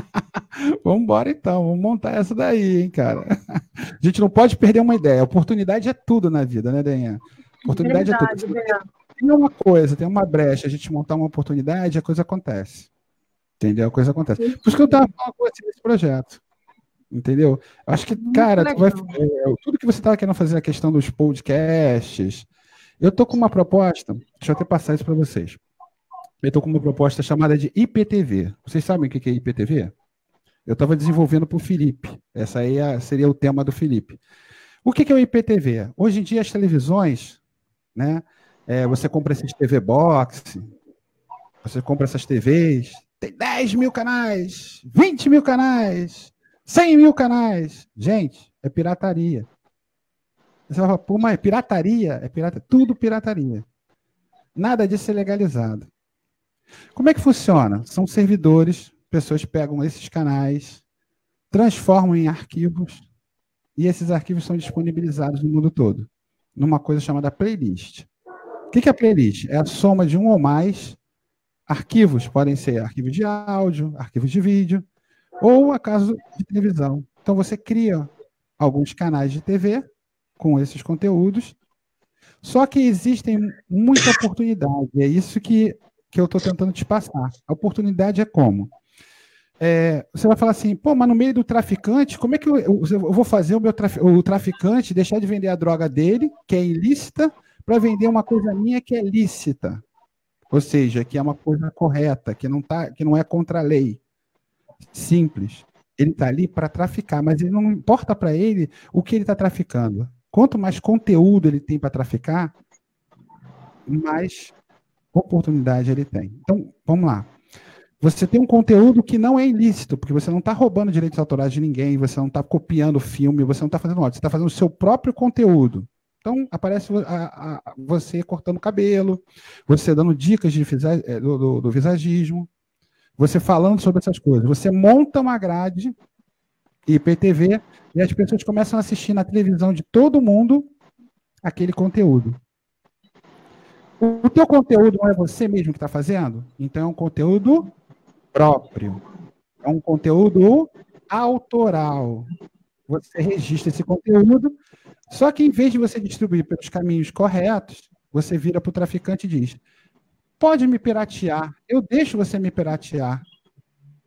vamos embora então. Vamos montar essa daí, hein, cara. A gente não pode perder uma ideia. A oportunidade é tudo na vida, né, Denha? Oportunidade Verdade, é tudo. Tem uma coisa, tem uma brecha, a gente montar uma oportunidade, a coisa acontece. Entendeu? A coisa acontece. Por isso que eu estava falando com você nesse projeto. Entendeu? Acho que, cara, vai, é, tudo que você estava querendo fazer a questão dos podcasts, eu tô com uma proposta, deixa eu até passar isso para vocês. Eu tô com uma proposta chamada de IPTV. Vocês sabem o que é IPTV? Eu estava desenvolvendo para o Felipe. Essa aí é, seria o tema do Felipe. O que é o IPTV? Hoje em dia as televisões né? É, você compra esses TV Box, você compra essas TVs, tem 10 mil canais, 20 mil canais, 100 mil canais. Gente, é pirataria. Você vai falar, pô, mas é pirataria? É pirata... tudo pirataria. Nada disso é legalizado. Como é que funciona? São servidores, pessoas pegam esses canais, transformam em arquivos, e esses arquivos são disponibilizados no mundo todo numa coisa chamada playlist. O que é playlist? É a soma de um ou mais arquivos. Podem ser arquivos de áudio, arquivos de vídeo, ou acaso de televisão. Então você cria alguns canais de TV com esses conteúdos. Só que existem muita oportunidade. É isso que, que eu estou tentando te passar. A oportunidade é como? É, você vai falar assim, pô, mas no meio do traficante, como é que eu, eu, eu vou fazer o meu o traficante deixar de vender a droga dele, que é ilícita, para vender uma coisa minha que é lícita? ou seja, que é uma coisa correta, que não, tá, que não é contra a lei. Simples. Ele está ali para traficar, mas ele não importa para ele o que ele está traficando. Quanto mais conteúdo ele tem para traficar, mais oportunidade ele tem. Então, vamos lá. Você tem um conteúdo que não é ilícito, porque você não está roubando direitos autorais de ninguém, você não está copiando filme, você não está fazendo nada, você está fazendo o seu próprio conteúdo. Então, aparece a, a, você cortando cabelo, você dando dicas de, é, do, do, do visagismo, você falando sobre essas coisas. Você monta uma grade IPTV e as pessoas começam a assistir na televisão de todo mundo aquele conteúdo. O teu conteúdo não é você mesmo que está fazendo? Então é um conteúdo próprio. É um conteúdo autoral. Você registra esse conteúdo, só que em vez de você distribuir pelos caminhos corretos, você vira para o traficante e diz: pode me piratear, eu deixo você me piratear.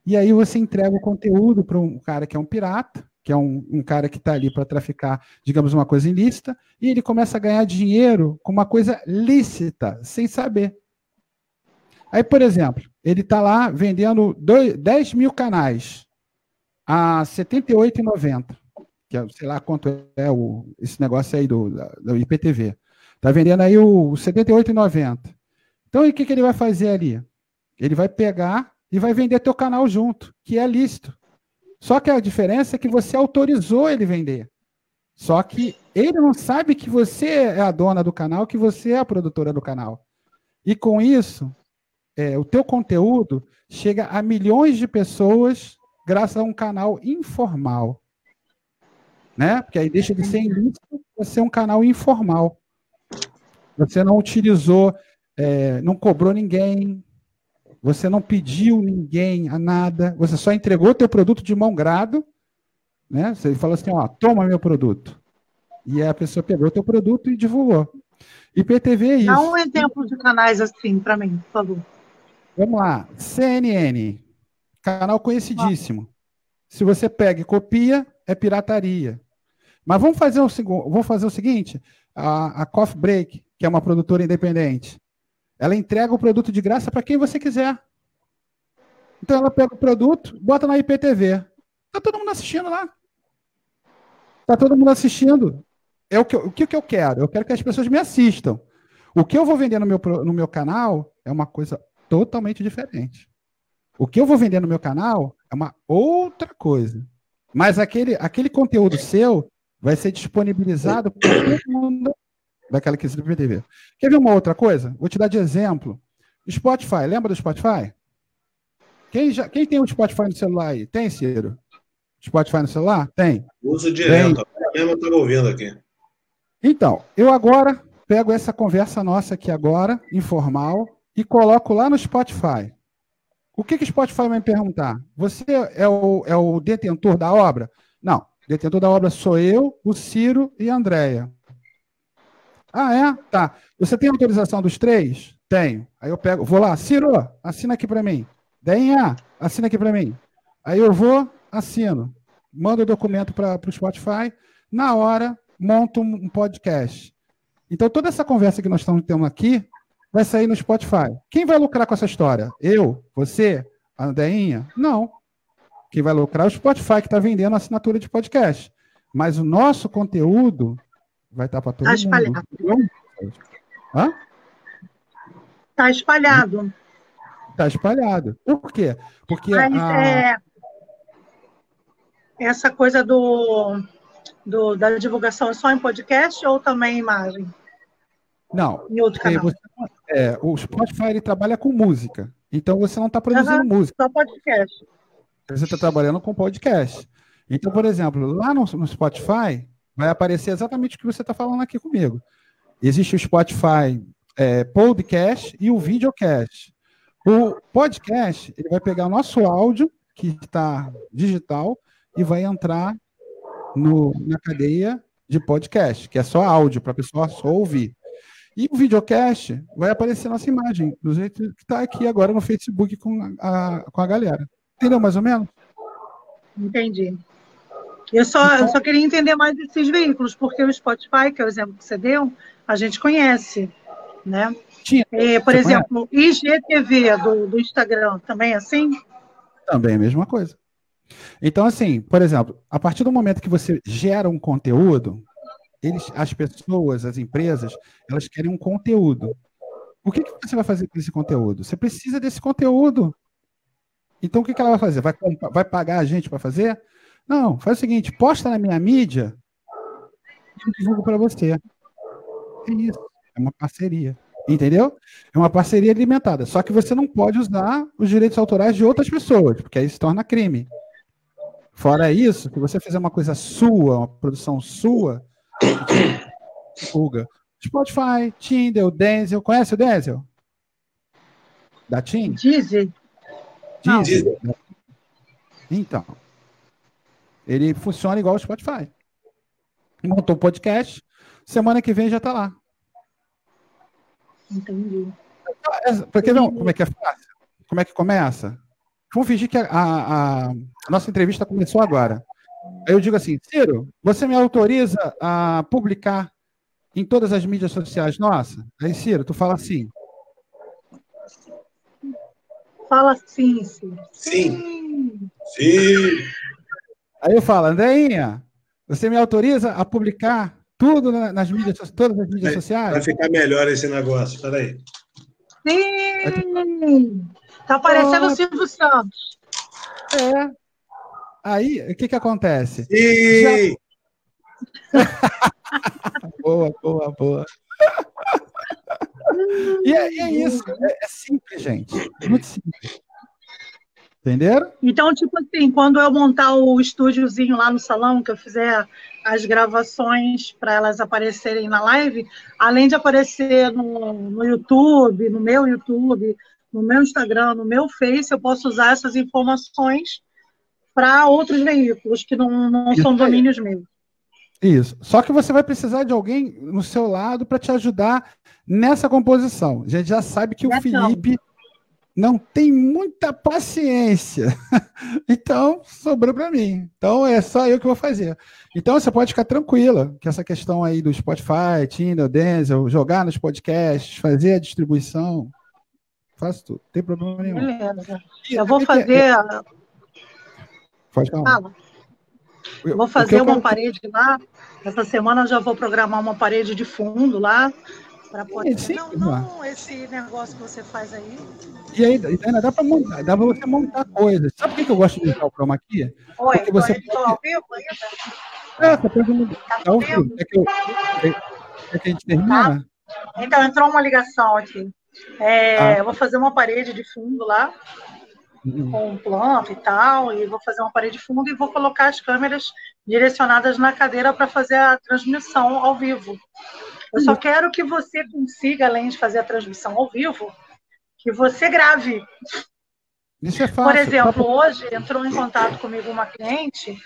E aí você entrega o conteúdo para um cara que é um pirata, que é um, um cara que está ali para traficar, digamos, uma coisa ilícita, e ele começa a ganhar dinheiro com uma coisa lícita, sem saber. Aí, por exemplo, ele está lá vendendo dois, 10 mil canais a R$ 78,90, que é, sei lá quanto é o, esse negócio aí do, do IPTV. Está vendendo aí o, o R$ 78,90. Então, o que, que ele vai fazer ali? Ele vai pegar e vai vender teu canal junto, que é lícito. Só que a diferença é que você autorizou ele vender. Só que ele não sabe que você é a dona do canal, que você é a produtora do canal. E com isso, é, o teu conteúdo chega a milhões de pessoas graças a um canal informal. Né? Porque aí deixa de ser ilícito para ser um canal informal. Você não utilizou, é, não cobrou ninguém, você não pediu ninguém a nada, você só entregou teu produto de mão grado, né? Você falou assim, ó, toma meu produto. E a pessoa pegou teu produto e divulgou. IPTV é isso. Dá um exemplo de canais assim para mim, por favor. Vamos lá. CNN, canal conhecidíssimo. Se você pega e copia, é pirataria. Mas vamos fazer o, vamos fazer o seguinte: a, a Coffee Break, que é uma produtora independente, ela entrega o produto de graça para quem você quiser. Então ela pega o produto, bota na IPTV. Tá todo mundo assistindo lá. Tá todo mundo assistindo. É o que, eu, o que eu quero? Eu quero que as pessoas me assistam. O que eu vou vender no meu, no meu canal é uma coisa totalmente diferente. O que eu vou vender no meu canal é uma outra coisa. Mas aquele, aquele conteúdo seu vai ser disponibilizado para todo mundo daquela que do PTV. Quer ver uma outra coisa? Vou te dar de exemplo. Spotify, lembra do Spotify? Quem, já, quem tem o um Spotify no celular aí? Tem, Ciro? Spotify no celular? Tem. Uso direto. Tem. Eu estou ouvindo aqui. Então, eu agora pego essa conversa nossa aqui agora, informal, e coloco lá no Spotify. O que, que o Spotify vai me perguntar? Você é o, é o detentor da obra? Não. Detentor da obra sou eu, o Ciro e a Andréia. Ah, é? Tá. Você tem autorização dos três? Tenho. Aí eu pego, vou lá, Ciro, assina aqui para mim. Deinha, assina aqui para mim. Aí eu vou, assino. Mando o documento para o Spotify. Na hora, monto um podcast. Então, toda essa conversa que nós estamos tendo aqui vai sair no Spotify. Quem vai lucrar com essa história? Eu? Você? A Deinha? Não. Quem vai lucrar é o Spotify, que está vendendo a assinatura de podcast. Mas o nosso conteúdo Vai estar para todo tá espalhado. mundo. Hã? Está espalhado. Está espalhado. Por quê? Porque Mas, a... é... essa coisa do, do, da divulgação é só em podcast ou também em imagem? Não. Em outro canal? Você, é, o Spotify ele trabalha com música. Então você não está produzindo uhum, música. Só podcast. Você está trabalhando com podcast. Então, por exemplo, lá no, no Spotify, vai aparecer exatamente o que você está falando aqui comigo. Existe o Spotify é, Podcast e o Videocast. O podcast, ele vai pegar o nosso áudio, que está digital, e vai entrar no, na cadeia de podcast, que é só áudio, para a pessoa só ouvir. E o videocast vai aparecer nossa imagem, do jeito que está aqui agora no Facebook com a, com a galera. Entendeu mais ou menos? Entendi. Eu só, eu só queria entender mais desses veículos, porque o Spotify, que é o exemplo que você deu, a gente conhece. né? Tinha. É, por exemplo, conhece? IGTV do, do Instagram, também é assim? Também é a mesma coisa. Então, assim, por exemplo, a partir do momento que você gera um conteúdo, eles, as pessoas, as empresas, elas querem um conteúdo. O que, que você vai fazer com esse conteúdo? Você precisa desse conteúdo. Então, o que, que ela vai fazer? Vai, vai pagar a gente para fazer? Não, faz o seguinte: posta na minha mídia e eu divulgo para você. É isso. É uma parceria. Entendeu? É uma parceria alimentada. Só que você não pode usar os direitos autorais de outras pessoas, porque aí se torna crime. Fora isso, se você fizer uma coisa sua, uma produção sua, divulga. Spotify, Tinder, o Denzel. Conhece o Denzel? Da Tim? Deezer. Deezer. Então. Ele funciona igual o Spotify. Montou um podcast, semana que vem já está lá. Entendi. Porque não, como é que é fácil? Como é que começa? Vamos fingir que a, a, a nossa entrevista começou agora. Aí eu digo assim, Ciro, você me autoriza a publicar em todas as mídias sociais nossa? Aí, Ciro, tu fala assim. Fala sim, Ciro. Sim. Sim. Aí eu falo, Andréinha, você me autoriza a publicar tudo nas mídias, todas as mídias sociais? Vai ficar melhor esse negócio, peraí. Sim! Tá parecendo o Silvio Santos. É. Aí, o que que acontece? Sim! Já... boa, boa, boa. e, é, e é isso. É, é simples, gente. Muito simples. Entenderam? Então, tipo assim, quando eu montar o estúdiozinho lá no salão, que eu fizer as gravações para elas aparecerem na live, além de aparecer no, no YouTube, no meu YouTube, no meu Instagram, no meu Face, eu posso usar essas informações para outros veículos que não, não são domínios meus. Isso. Só que você vai precisar de alguém no seu lado para te ajudar nessa composição. A gente já sabe que o Felipe não tem muita paciência. então, sobrou para mim. Então, é só eu que vou fazer. Então, você pode ficar tranquila que essa questão aí do Spotify, Tinder, Denzel, jogar nos podcasts, fazer a distribuição, faço tudo. Não tem problema nenhum. Beleza. Eu vou fazer... falar. Fala. Eu, vou fazer uma quero... parede lá. Essa semana eu já vou programar uma parede de fundo lá para poder. Sim, não, não esse negócio que você faz aí. E aí, ainda dá para montar, dá para você montar coisas. Sabe por que eu gosto de usar o chroma? Oi, Porque você pode... ao vivo ainda? É, você pode tá ao vivo. É que, eu... é que a gente termina? Tá. Então, entrou uma ligação aqui. É, ah. Eu vou fazer uma parede de fundo lá, uhum. com planta e tal, e vou fazer uma parede de fundo e vou colocar as câmeras direcionadas na cadeira para fazer a transmissão ao vivo. Eu só quero que você consiga, além de fazer a transmissão ao vivo, que você grave. Isso é fácil. Por exemplo, hoje entrou em contato comigo uma cliente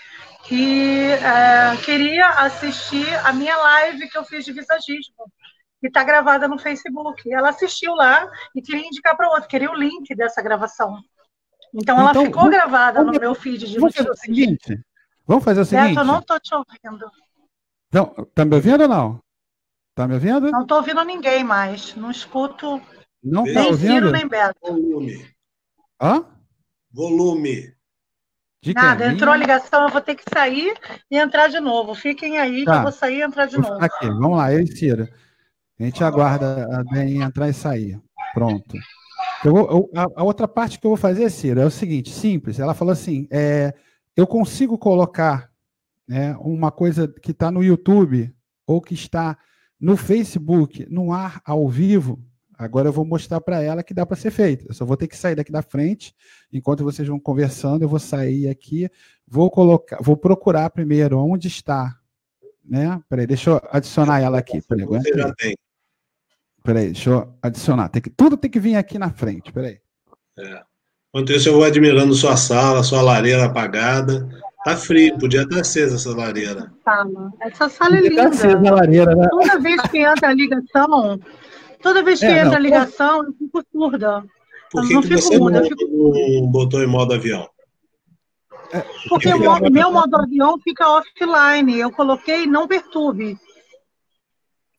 que é, queria assistir a minha live que eu fiz de visagismo, que está gravada no Facebook. Ela assistiu lá e queria indicar para outro, queria o link dessa gravação. Então, ela então, ficou vamos, gravada vamos, no meu feed de vamos Fazer o seguinte, vamos fazer o seguinte. Beto, eu não estou te ouvindo. Não, tá me ouvindo ou não? Tá me ouvindo? Não estou ouvindo ninguém mais. Não escuto não tá nem ouvindo? Ciro, nem Beto. Volume. Hã? Volume. De Nada, entrou a ligação, eu vou ter que sair e entrar de novo. Fiquem aí tá. que eu vou sair e entrar de novo. Aqui, vamos lá, eu e Ciro. A gente aguarda a entrar e sair. Pronto. Vou, a, a, outra parte que eu vou fazer, Ciro, é o seguinte, simples. Ela falou assim: é, eu consigo colocar né, uma coisa que está no YouTube ou que está no Facebook, no ar, ao vivo, agora eu vou mostrar para ela que dá para ser feito. Eu só vou ter que sair daqui da frente, enquanto vocês vão conversando, eu vou sair aqui, vou colocar, vou procurar primeiro onde está, né? Peraí, deixa eu adicionar ela aqui. Peraí, Você já tem. Peraí, deixa eu adicionar. Tem que, tudo tem que vir aqui na frente, peraí. É. Enquanto isso, eu vou admirando sua sala, sua lareira apagada. Tá frio, podia estar acesa essa lareira. Sala. Essa sala é linda. Tá acesa a lareira, né? Toda vez que entra a ligação, toda vez que é, entra não, a ligação, eu fico surda. Por que, não que fico você muda, não fico... botou em modo avião? É, porque o meu, meu modo avião fica offline. Eu coloquei não perturbe.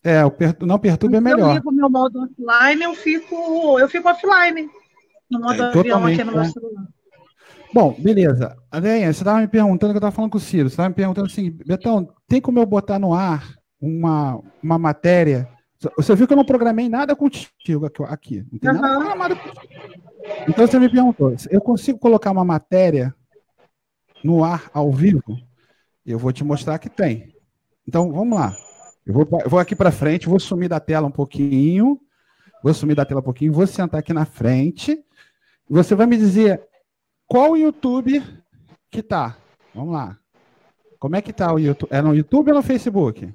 É, o per... não perturbe é melhor. Eu ligo meu modo offline, eu fico, eu fico offline no modo é, avião aqui no meu né? celular. Bom, beleza. Adriana, você estava me perguntando, que eu estava falando com o Ciro, você estava me perguntando assim, Betão, tem como eu botar no ar uma, uma matéria? Você viu que eu não programei nada contigo aqui. Não tem uhum. nada programado contigo. Então você me perguntou, eu consigo colocar uma matéria no ar ao vivo? Eu vou te mostrar que tem. Então vamos lá. Eu vou, eu vou aqui para frente, vou sumir da tela um pouquinho. Vou sumir da tela um pouquinho, vou sentar aqui na frente. Você vai me dizer qual YouTube que tá. Vamos lá. Como é que tá o YouTube? É no YouTube ou no Facebook?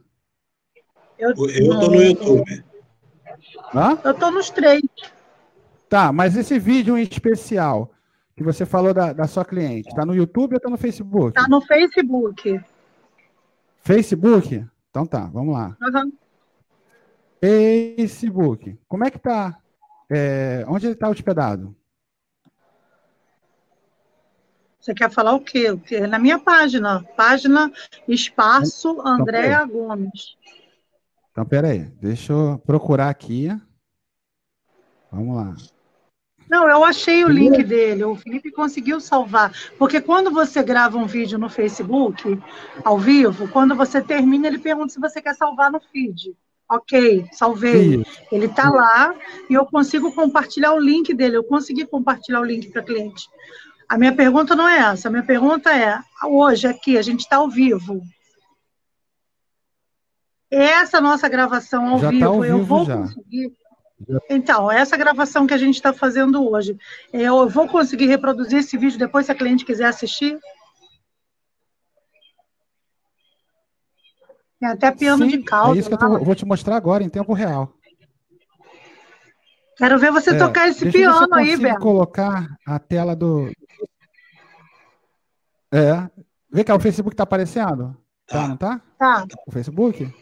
Eu, eu tô no YouTube. Hã? Eu tô nos três. Tá, mas esse vídeo em especial que você falou da, da sua cliente, tá no YouTube ou tá no Facebook? Tá no Facebook. Facebook? Então tá, vamos lá. Uhum. Facebook. Como é que tá? É, onde ele está hospedado? Você quer falar o quê? Na minha página. Página Espaço então, Andréa Gomes. Então, peraí. Deixa eu procurar aqui. Vamos lá. Não, eu achei o link dele. O Felipe conseguiu salvar. Porque quando você grava um vídeo no Facebook, ao vivo, quando você termina, ele pergunta se você quer salvar no feed. Ok, salvei. Ele está lá e eu consigo compartilhar o link dele. Eu consegui compartilhar o link para cliente. A minha pergunta não é essa. A minha pergunta é: hoje aqui, a gente está ao vivo. Essa nossa gravação ao, já vivo, tá ao eu vivo vou já. conseguir então, essa gravação que a gente está fazendo hoje, eu vou conseguir reproduzir esse vídeo depois, se a cliente quiser assistir? Tem até piano Sim, de cauda. É isso que eu tô, vou te mostrar agora, em tempo real. Quero ver você é, tocar esse piano aí, Beto. colocar a tela do. É. Vê cá, o Facebook tá aparecendo? Tá, não tá? Tá. O Facebook?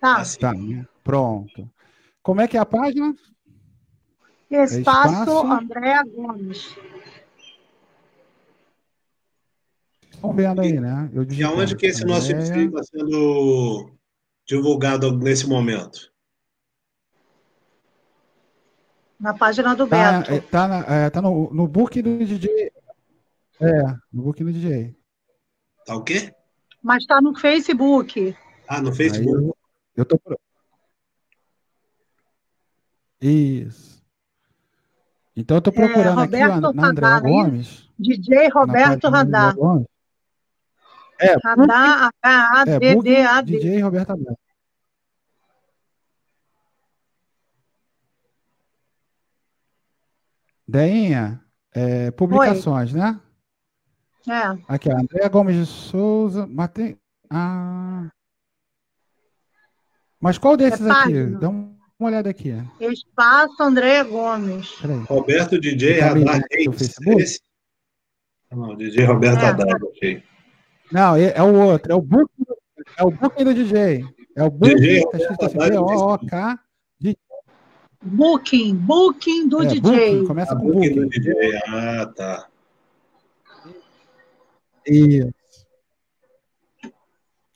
Tá. Tá, pronto. Como é que é a página? Espaço, Espaço... Andréa Gomes. Estão vendo aí, né? Eu e aonde que esse nosso perfil está sendo divulgado nesse momento? Na página do tá, Beto. Está é, tá, no, no book do DJ. É, no book do DJ. Tá o quê? Mas está no Facebook. Ah, no Facebook. eu, eu tô, isso. Então eu estou procurando é, aqui na André Gomes. DJ Roberto Radar. É, Radar, H-A-D-D-A-D. É, DJ Roberto Radar. Deinha, é, publicações, Oi. né? É. Aqui, André Gomes de Souza. Mas tem... Ah. Mas qual desses é aqui? Dá um uma olhada aqui. Espaço André Gomes. Roberto DJ Haddad. Esse? Não, DJ Roberto é. Haddad, ok. Não, é, é, o outro. É o booking, é o booking do DJ. É o booking. DJ tá escrito assim, B-O-O-K. Booking, booking do é, DJ. Booking, começa ah, com booking. do DJ. Ah, tá. Isso.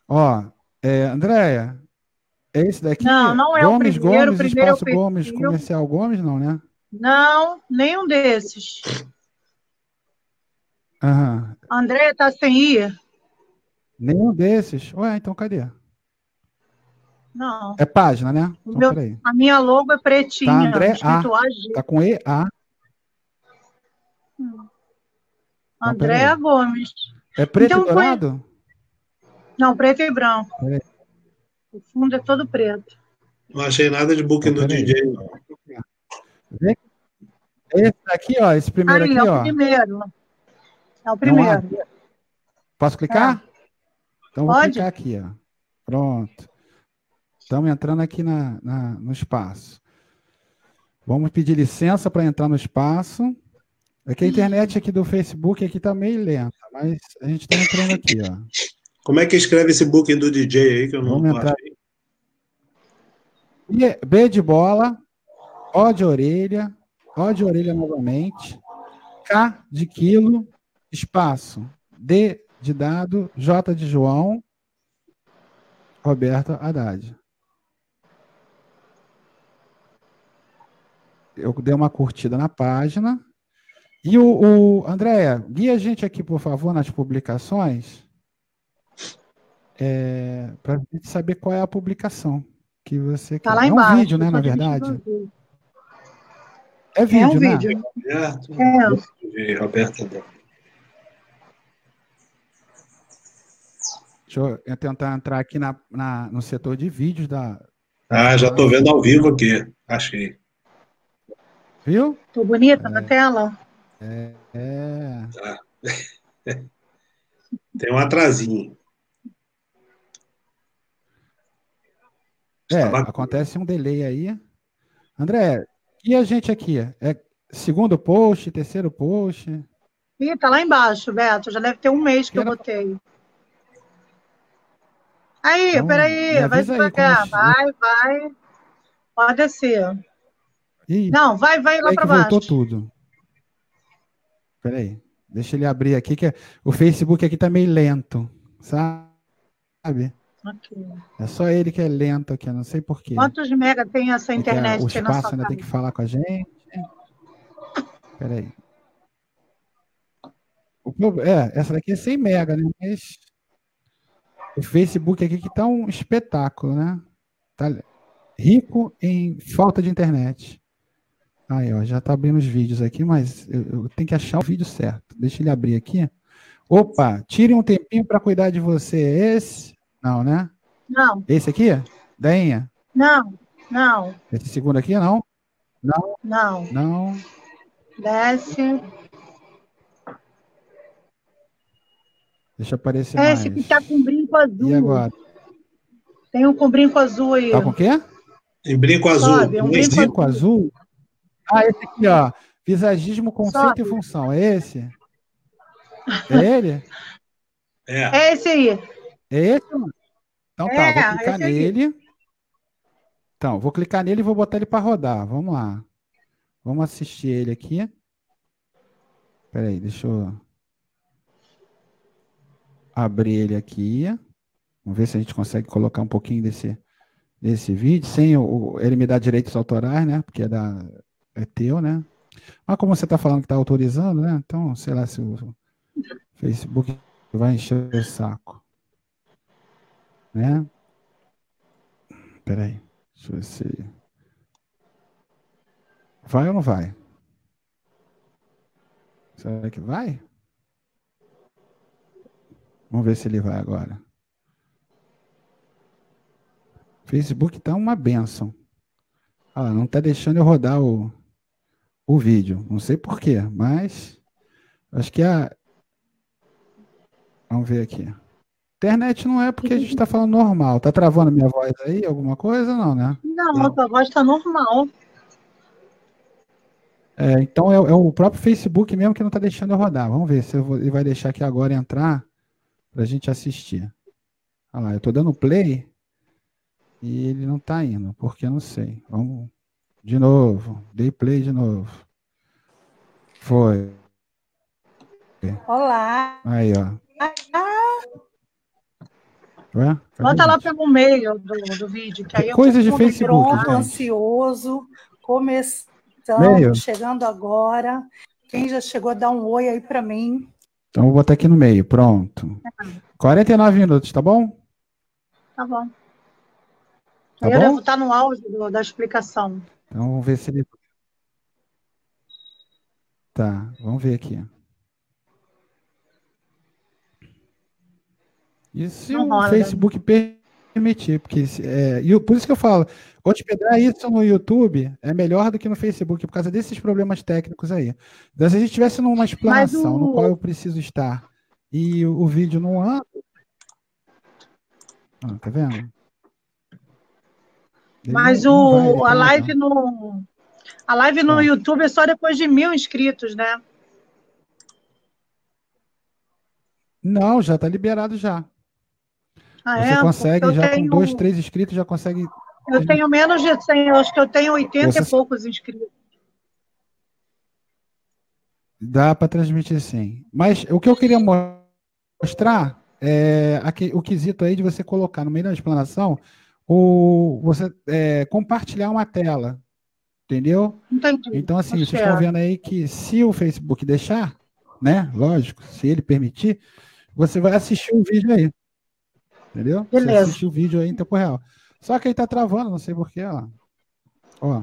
Ó, é, Andréia, é esse daqui? Não, não é Gomes, o primeiro. Gomes, primeiro espaço é Gomes, comercial Gomes, não, né? Não, nenhum desses. Aham. André tá sem ir? Nenhum desses. Ué, então cadê? Não. É página, né? Então, meu, a minha logo é pretinha. Tá, André A. Tá com E, A. Hum. André Gomes. É preto então, e dourado? Foi... Não, preto e branco. Peraí. O fundo é todo preto. Não achei nada de booking do DJ, não. Esse aqui, ó, esse primeiro Aí, aqui, é ó. o primeiro. É o primeiro. Posso clicar? É. Então vou Pode? clicar aqui, ó. Pronto. Estamos entrando aqui na, na, no espaço. Vamos pedir licença para entrar no espaço. É que a internet aqui do Facebook aqui tá meio lenta, mas a gente está entrando aqui, ó. Como é que escreve esse booking do DJ aí que eu não achei? É B de bola, O de orelha, O de orelha novamente, K de quilo, espaço, D de dado, J de João, Roberto Haddad. Eu dei uma curtida na página. E o, o Andréia, guia a gente aqui, por favor, nas publicações é, para a gente saber qual é a publicação que você tá quer. Tá lá embaixo, é um vídeo, né, na verdade? É vídeo, é um né? Vídeo. É. Roberto. Deixa eu tentar entrar aqui na, na, no setor de vídeos da. Ah, já estou vendo ao vivo aqui. Achei. Viu? Tô bonita é, na tela? É. é. Tá. Tem um atrasinho. É, acontece um delay aí. André, e a gente aqui? É segundo post, terceiro post? Ih, tá lá embaixo, Beto. Já deve ter um mês que, que eu botei. Aí, então, peraí, vai devagar. Vai, vai. Pode descer. Ih, Não, vai, vai lá para baixo. Voltou tudo. Peraí. Deixa ele abrir aqui, que o Facebook aqui tá meio lento, sabe? Okay. É só ele que é lento aqui, não sei porquê. Quantos mega tem essa internet? É o espaço ainda tem que falar com a gente. Peraí. O, é, essa daqui é 100 mega, né? Mas o Facebook aqui que tá um espetáculo, né? Tá rico em falta de internet. Aí, ó, já tá abrindo os vídeos aqui, mas eu, eu tenho que achar o vídeo certo. Deixa ele abrir aqui. Opa, tire um tempinho para cuidar de você. Esse não, né? Não. Esse aqui? Dainha? Não, não. Esse segundo aqui, não? Não. Não. Não. Desce. Deixa aparecer é mais. Esse que tá com brinco azul. E agora? Tem um com brinco azul aí. Tá com o quê? Tem brinco azul. Sobe, um brinco, brinco azul. Ah, esse aqui, ó. Visagismo, conceito Sobe. e função. É esse? É ele? É. É esse aí. É esse, mano? Então tá, é, vou clicar nele. Aqui. Então, vou clicar nele e vou botar ele para rodar. Vamos lá. Vamos assistir ele aqui. Espera aí, deixa eu abrir ele aqui. Vamos ver se a gente consegue colocar um pouquinho desse, desse vídeo, sem o, ele me dar direitos autorais, né? Porque é, da, é teu, né? Mas como você está falando que está autorizando, né? Então, sei lá se o Facebook vai encher o saco. Né? Peraí. Deixa eu ver se. Vai ou não vai? Será que vai? Vamos ver se ele vai agora. Facebook tá uma benção. Ah, não tá deixando eu rodar o, o vídeo. Não sei porquê, mas acho que a. Vamos ver aqui. Internet não é porque a gente está falando normal. Tá travando minha voz aí, alguma coisa? Não, né? Não, a tua voz está normal. É, então é, é, o próprio Facebook mesmo que não está deixando eu rodar. Vamos ver se vou, ele vai deixar aqui agora entrar para a gente assistir. Olha lá, eu estou dando play e ele não está indo, porque eu não sei. Vamos de novo. Dei play de novo. Foi. Olá. Aí, ó. Ah, é? Bota lá pelo meio do, do vídeo, que aí eu Coisas de Facebook, pronto, ansioso, começando, meio. chegando agora. Quem já chegou, dá um oi aí para mim. Então vou botar aqui no meio, pronto. É. 49 minutos, tá bom? Tá bom. Tá eu bom? devo estar no auge do, da explicação. Então vamos ver se ele. Tá, vamos ver aqui. E se não o rola, Facebook né? permitir, porque é, e por isso que eu falo, hospedar isso no YouTube é melhor do que no Facebook, por causa desses problemas técnicos aí. Então, se a gente estivesse numa explanação o... no qual eu preciso estar e o, o vídeo não anda. Ah, tá vendo? Ele Mas o, não a live no. A live no ah. YouTube é só depois de mil inscritos, né? Não, já está liberado já. Ah, Você é? consegue, já tenho... com dois, três inscritos, já consegue. Eu tenho menos de 100, eu acho que eu tenho 80 Você... e poucos inscritos. Dá para transmitir sim. Mas o que eu queria mostrar é aqui, o quesito aí de você colocar no meio da explanação o, você é, compartilhar uma tela. Entendeu? Entendi. Então, assim, vocês estão vendo aí que se o Facebook deixar, né? Lógico, se ele permitir, você vai assistir o vídeo aí. Entendeu? Beleza. Você assistir o vídeo aí em tempo real. Só que aí tá travando, não sei porquê, ó. Ó.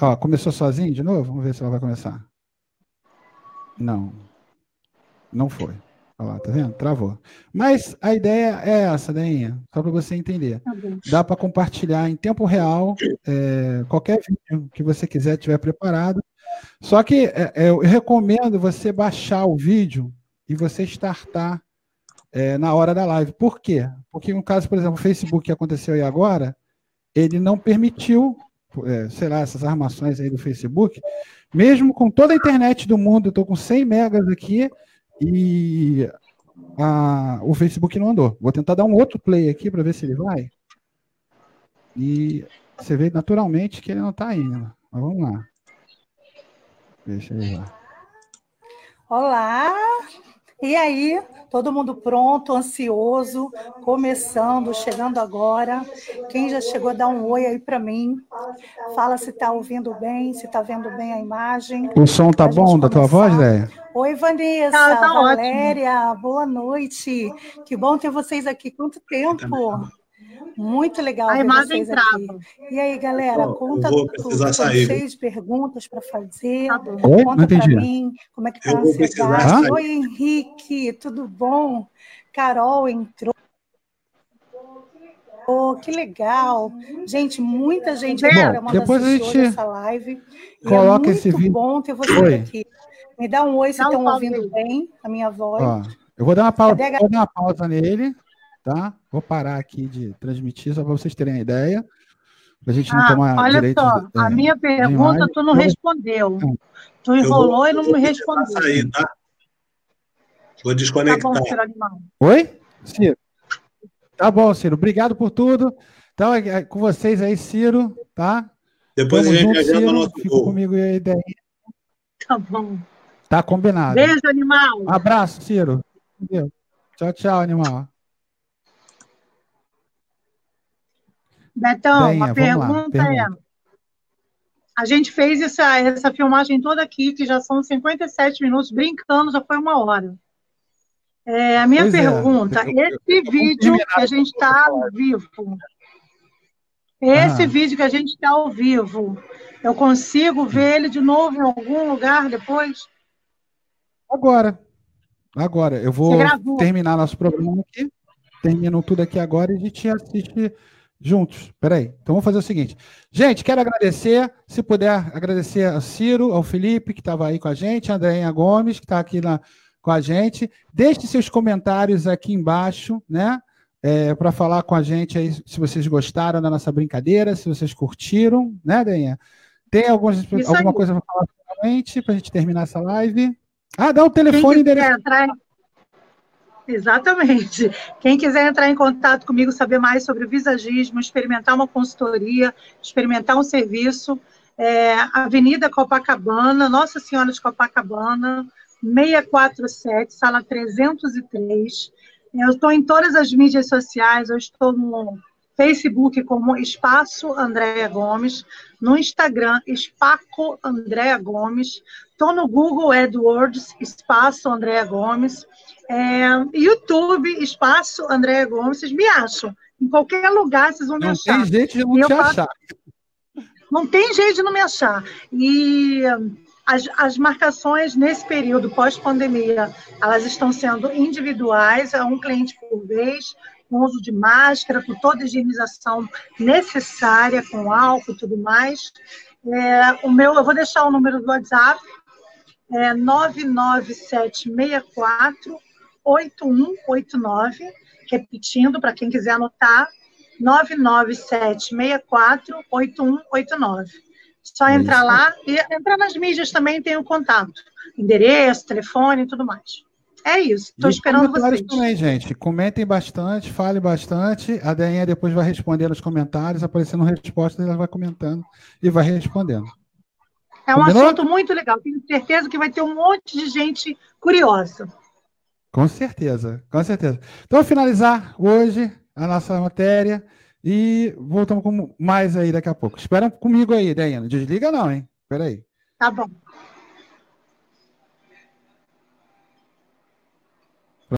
Ó, começou sozinho de novo? Vamos ver se ela vai começar. Não. Não foi. Olha lá, tá vendo? Travou. Mas a ideia é essa, Deinha, só para você entender. Tá Dá para compartilhar em tempo real é, qualquer vídeo que você quiser, tiver preparado. Só que é, é, eu recomendo você baixar o vídeo e você startar é, na hora da live. Por quê? Porque no caso, por exemplo, o Facebook que aconteceu aí agora, ele não permitiu, é, sei lá, essas armações aí do Facebook, mesmo com toda a internet do mundo, eu estou com 100 megas aqui, e a, o Facebook não andou. Vou tentar dar um outro play aqui para ver se ele vai. E você vê naturalmente que ele não está indo. Mas vamos lá. Deixa ele lá. Olá! E aí, todo mundo pronto, ansioso, começando, chegando agora. Quem já chegou, dá um oi aí para mim. Fala se está ouvindo bem, se está vendo bem a imagem. O som tá bom da tua voz, Léa? Oi, Vanessa, tá, tá Valéria, ótimo. boa noite. Que bom ter vocês aqui. Quanto tempo? Muito legal a imagem trava. Aqui. E aí, galera, conta tudo. Sair. cheio de perguntas para fazer. Tá Oi? Conta para mim como é que está a ansiedade. Oi, Henrique, tudo bom? Carol entrou. Oh, que legal. Gente, muita gente bom, depois a gente essa live. Coloca é esse vídeo. bom ter vocês Oi. aqui. Me dá um oi se estão ouvindo bem a minha voz. Ó, eu vou dar uma pausa, vou dar uma pausa nele tá? Vou parar aqui de transmitir, só para vocês terem a ideia. Para a gente não ah, tomar olha direito só, de, a é, minha pergunta tu não respondeu. Tu enrolou vou, e não me respondeu. Sair, tá? Vou desconectar. Tá bom, Ciro Animal. Oi? Ciro. Tá bom, Ciro. Obrigado por tudo. Então, é, é com vocês aí, Ciro, tá? Depois Tamo a gente junto, Ciro. Nosso Fica comigo aí, ideia. Tá bom. Tá combinado. Beijo, animal. Um abraço, Ciro. Tchau, tchau, animal. Betão, Venha, a pergunta é: a gente fez essa, essa filmagem toda aqui, que já são 57 minutos, brincando, já foi uma hora. É, a minha pois é. pergunta: é. esse vídeo que a gente está ao vivo, esse ah. vídeo que a gente está ao vivo, eu consigo ver ele de novo em algum lugar depois? Agora. Agora. Eu vou terminar nosso programa aqui. Termino tudo aqui agora e a gente assiste juntos. Peraí. Então vamos fazer o seguinte. Gente, quero agradecer, se puder agradecer ao Ciro, ao Felipe, que estava aí com a gente, a Andréinha Gomes, que está aqui na, com a gente. Deixe seus comentários aqui embaixo, né? É, para falar com a gente aí se vocês gostaram da nossa brincadeira, se vocês curtiram, né, Denha? Tem algumas, alguma coisa para falar finalmente, para a gente terminar essa live? Ah, dá o telefone endereço. Entrar, Exatamente. Quem quiser entrar em contato comigo, saber mais sobre o visagismo, experimentar uma consultoria, experimentar um serviço, é, Avenida Copacabana, Nossa Senhora de Copacabana, 647, sala 303. Eu estou em todas as mídias sociais, eu estou no Facebook como Espaço Andréa Gomes, no Instagram Espaco Andréa Gomes, estou no Google AdWords Espaço Andréa Gomes, é, YouTube Espaço Andréa Gomes, vocês me acham. Em qualquer lugar vocês vão me não achar. Não tem jeito de não te faço... achar. Não tem jeito de não me achar. E as, as marcações nesse período pós-pandemia, elas estão sendo individuais, é um cliente por vez, com uso de máscara, com toda a higienização necessária, com álcool e tudo mais. É, o meu, eu vou deixar o número do WhatsApp, é 99764 8189, repetindo para quem quiser anotar, 99764 8189. Só entrar lá e entrar nas mídias também tem o contato, endereço, telefone e tudo mais. É isso. Estou esperando vocês. também, gente. Comentem bastante, fale bastante. A Deinha depois vai responder nos comentários, aparecendo respostas, ela vai comentando e vai respondendo. É um Combinou? assunto muito legal. Tenho certeza que vai ter um monte de gente curiosa. Com certeza, com certeza. Então, vou finalizar hoje a nossa matéria E voltamos com mais aí daqui a pouco. Espera comigo aí, Diana. Desliga não, hein? Espera aí. Tá bom.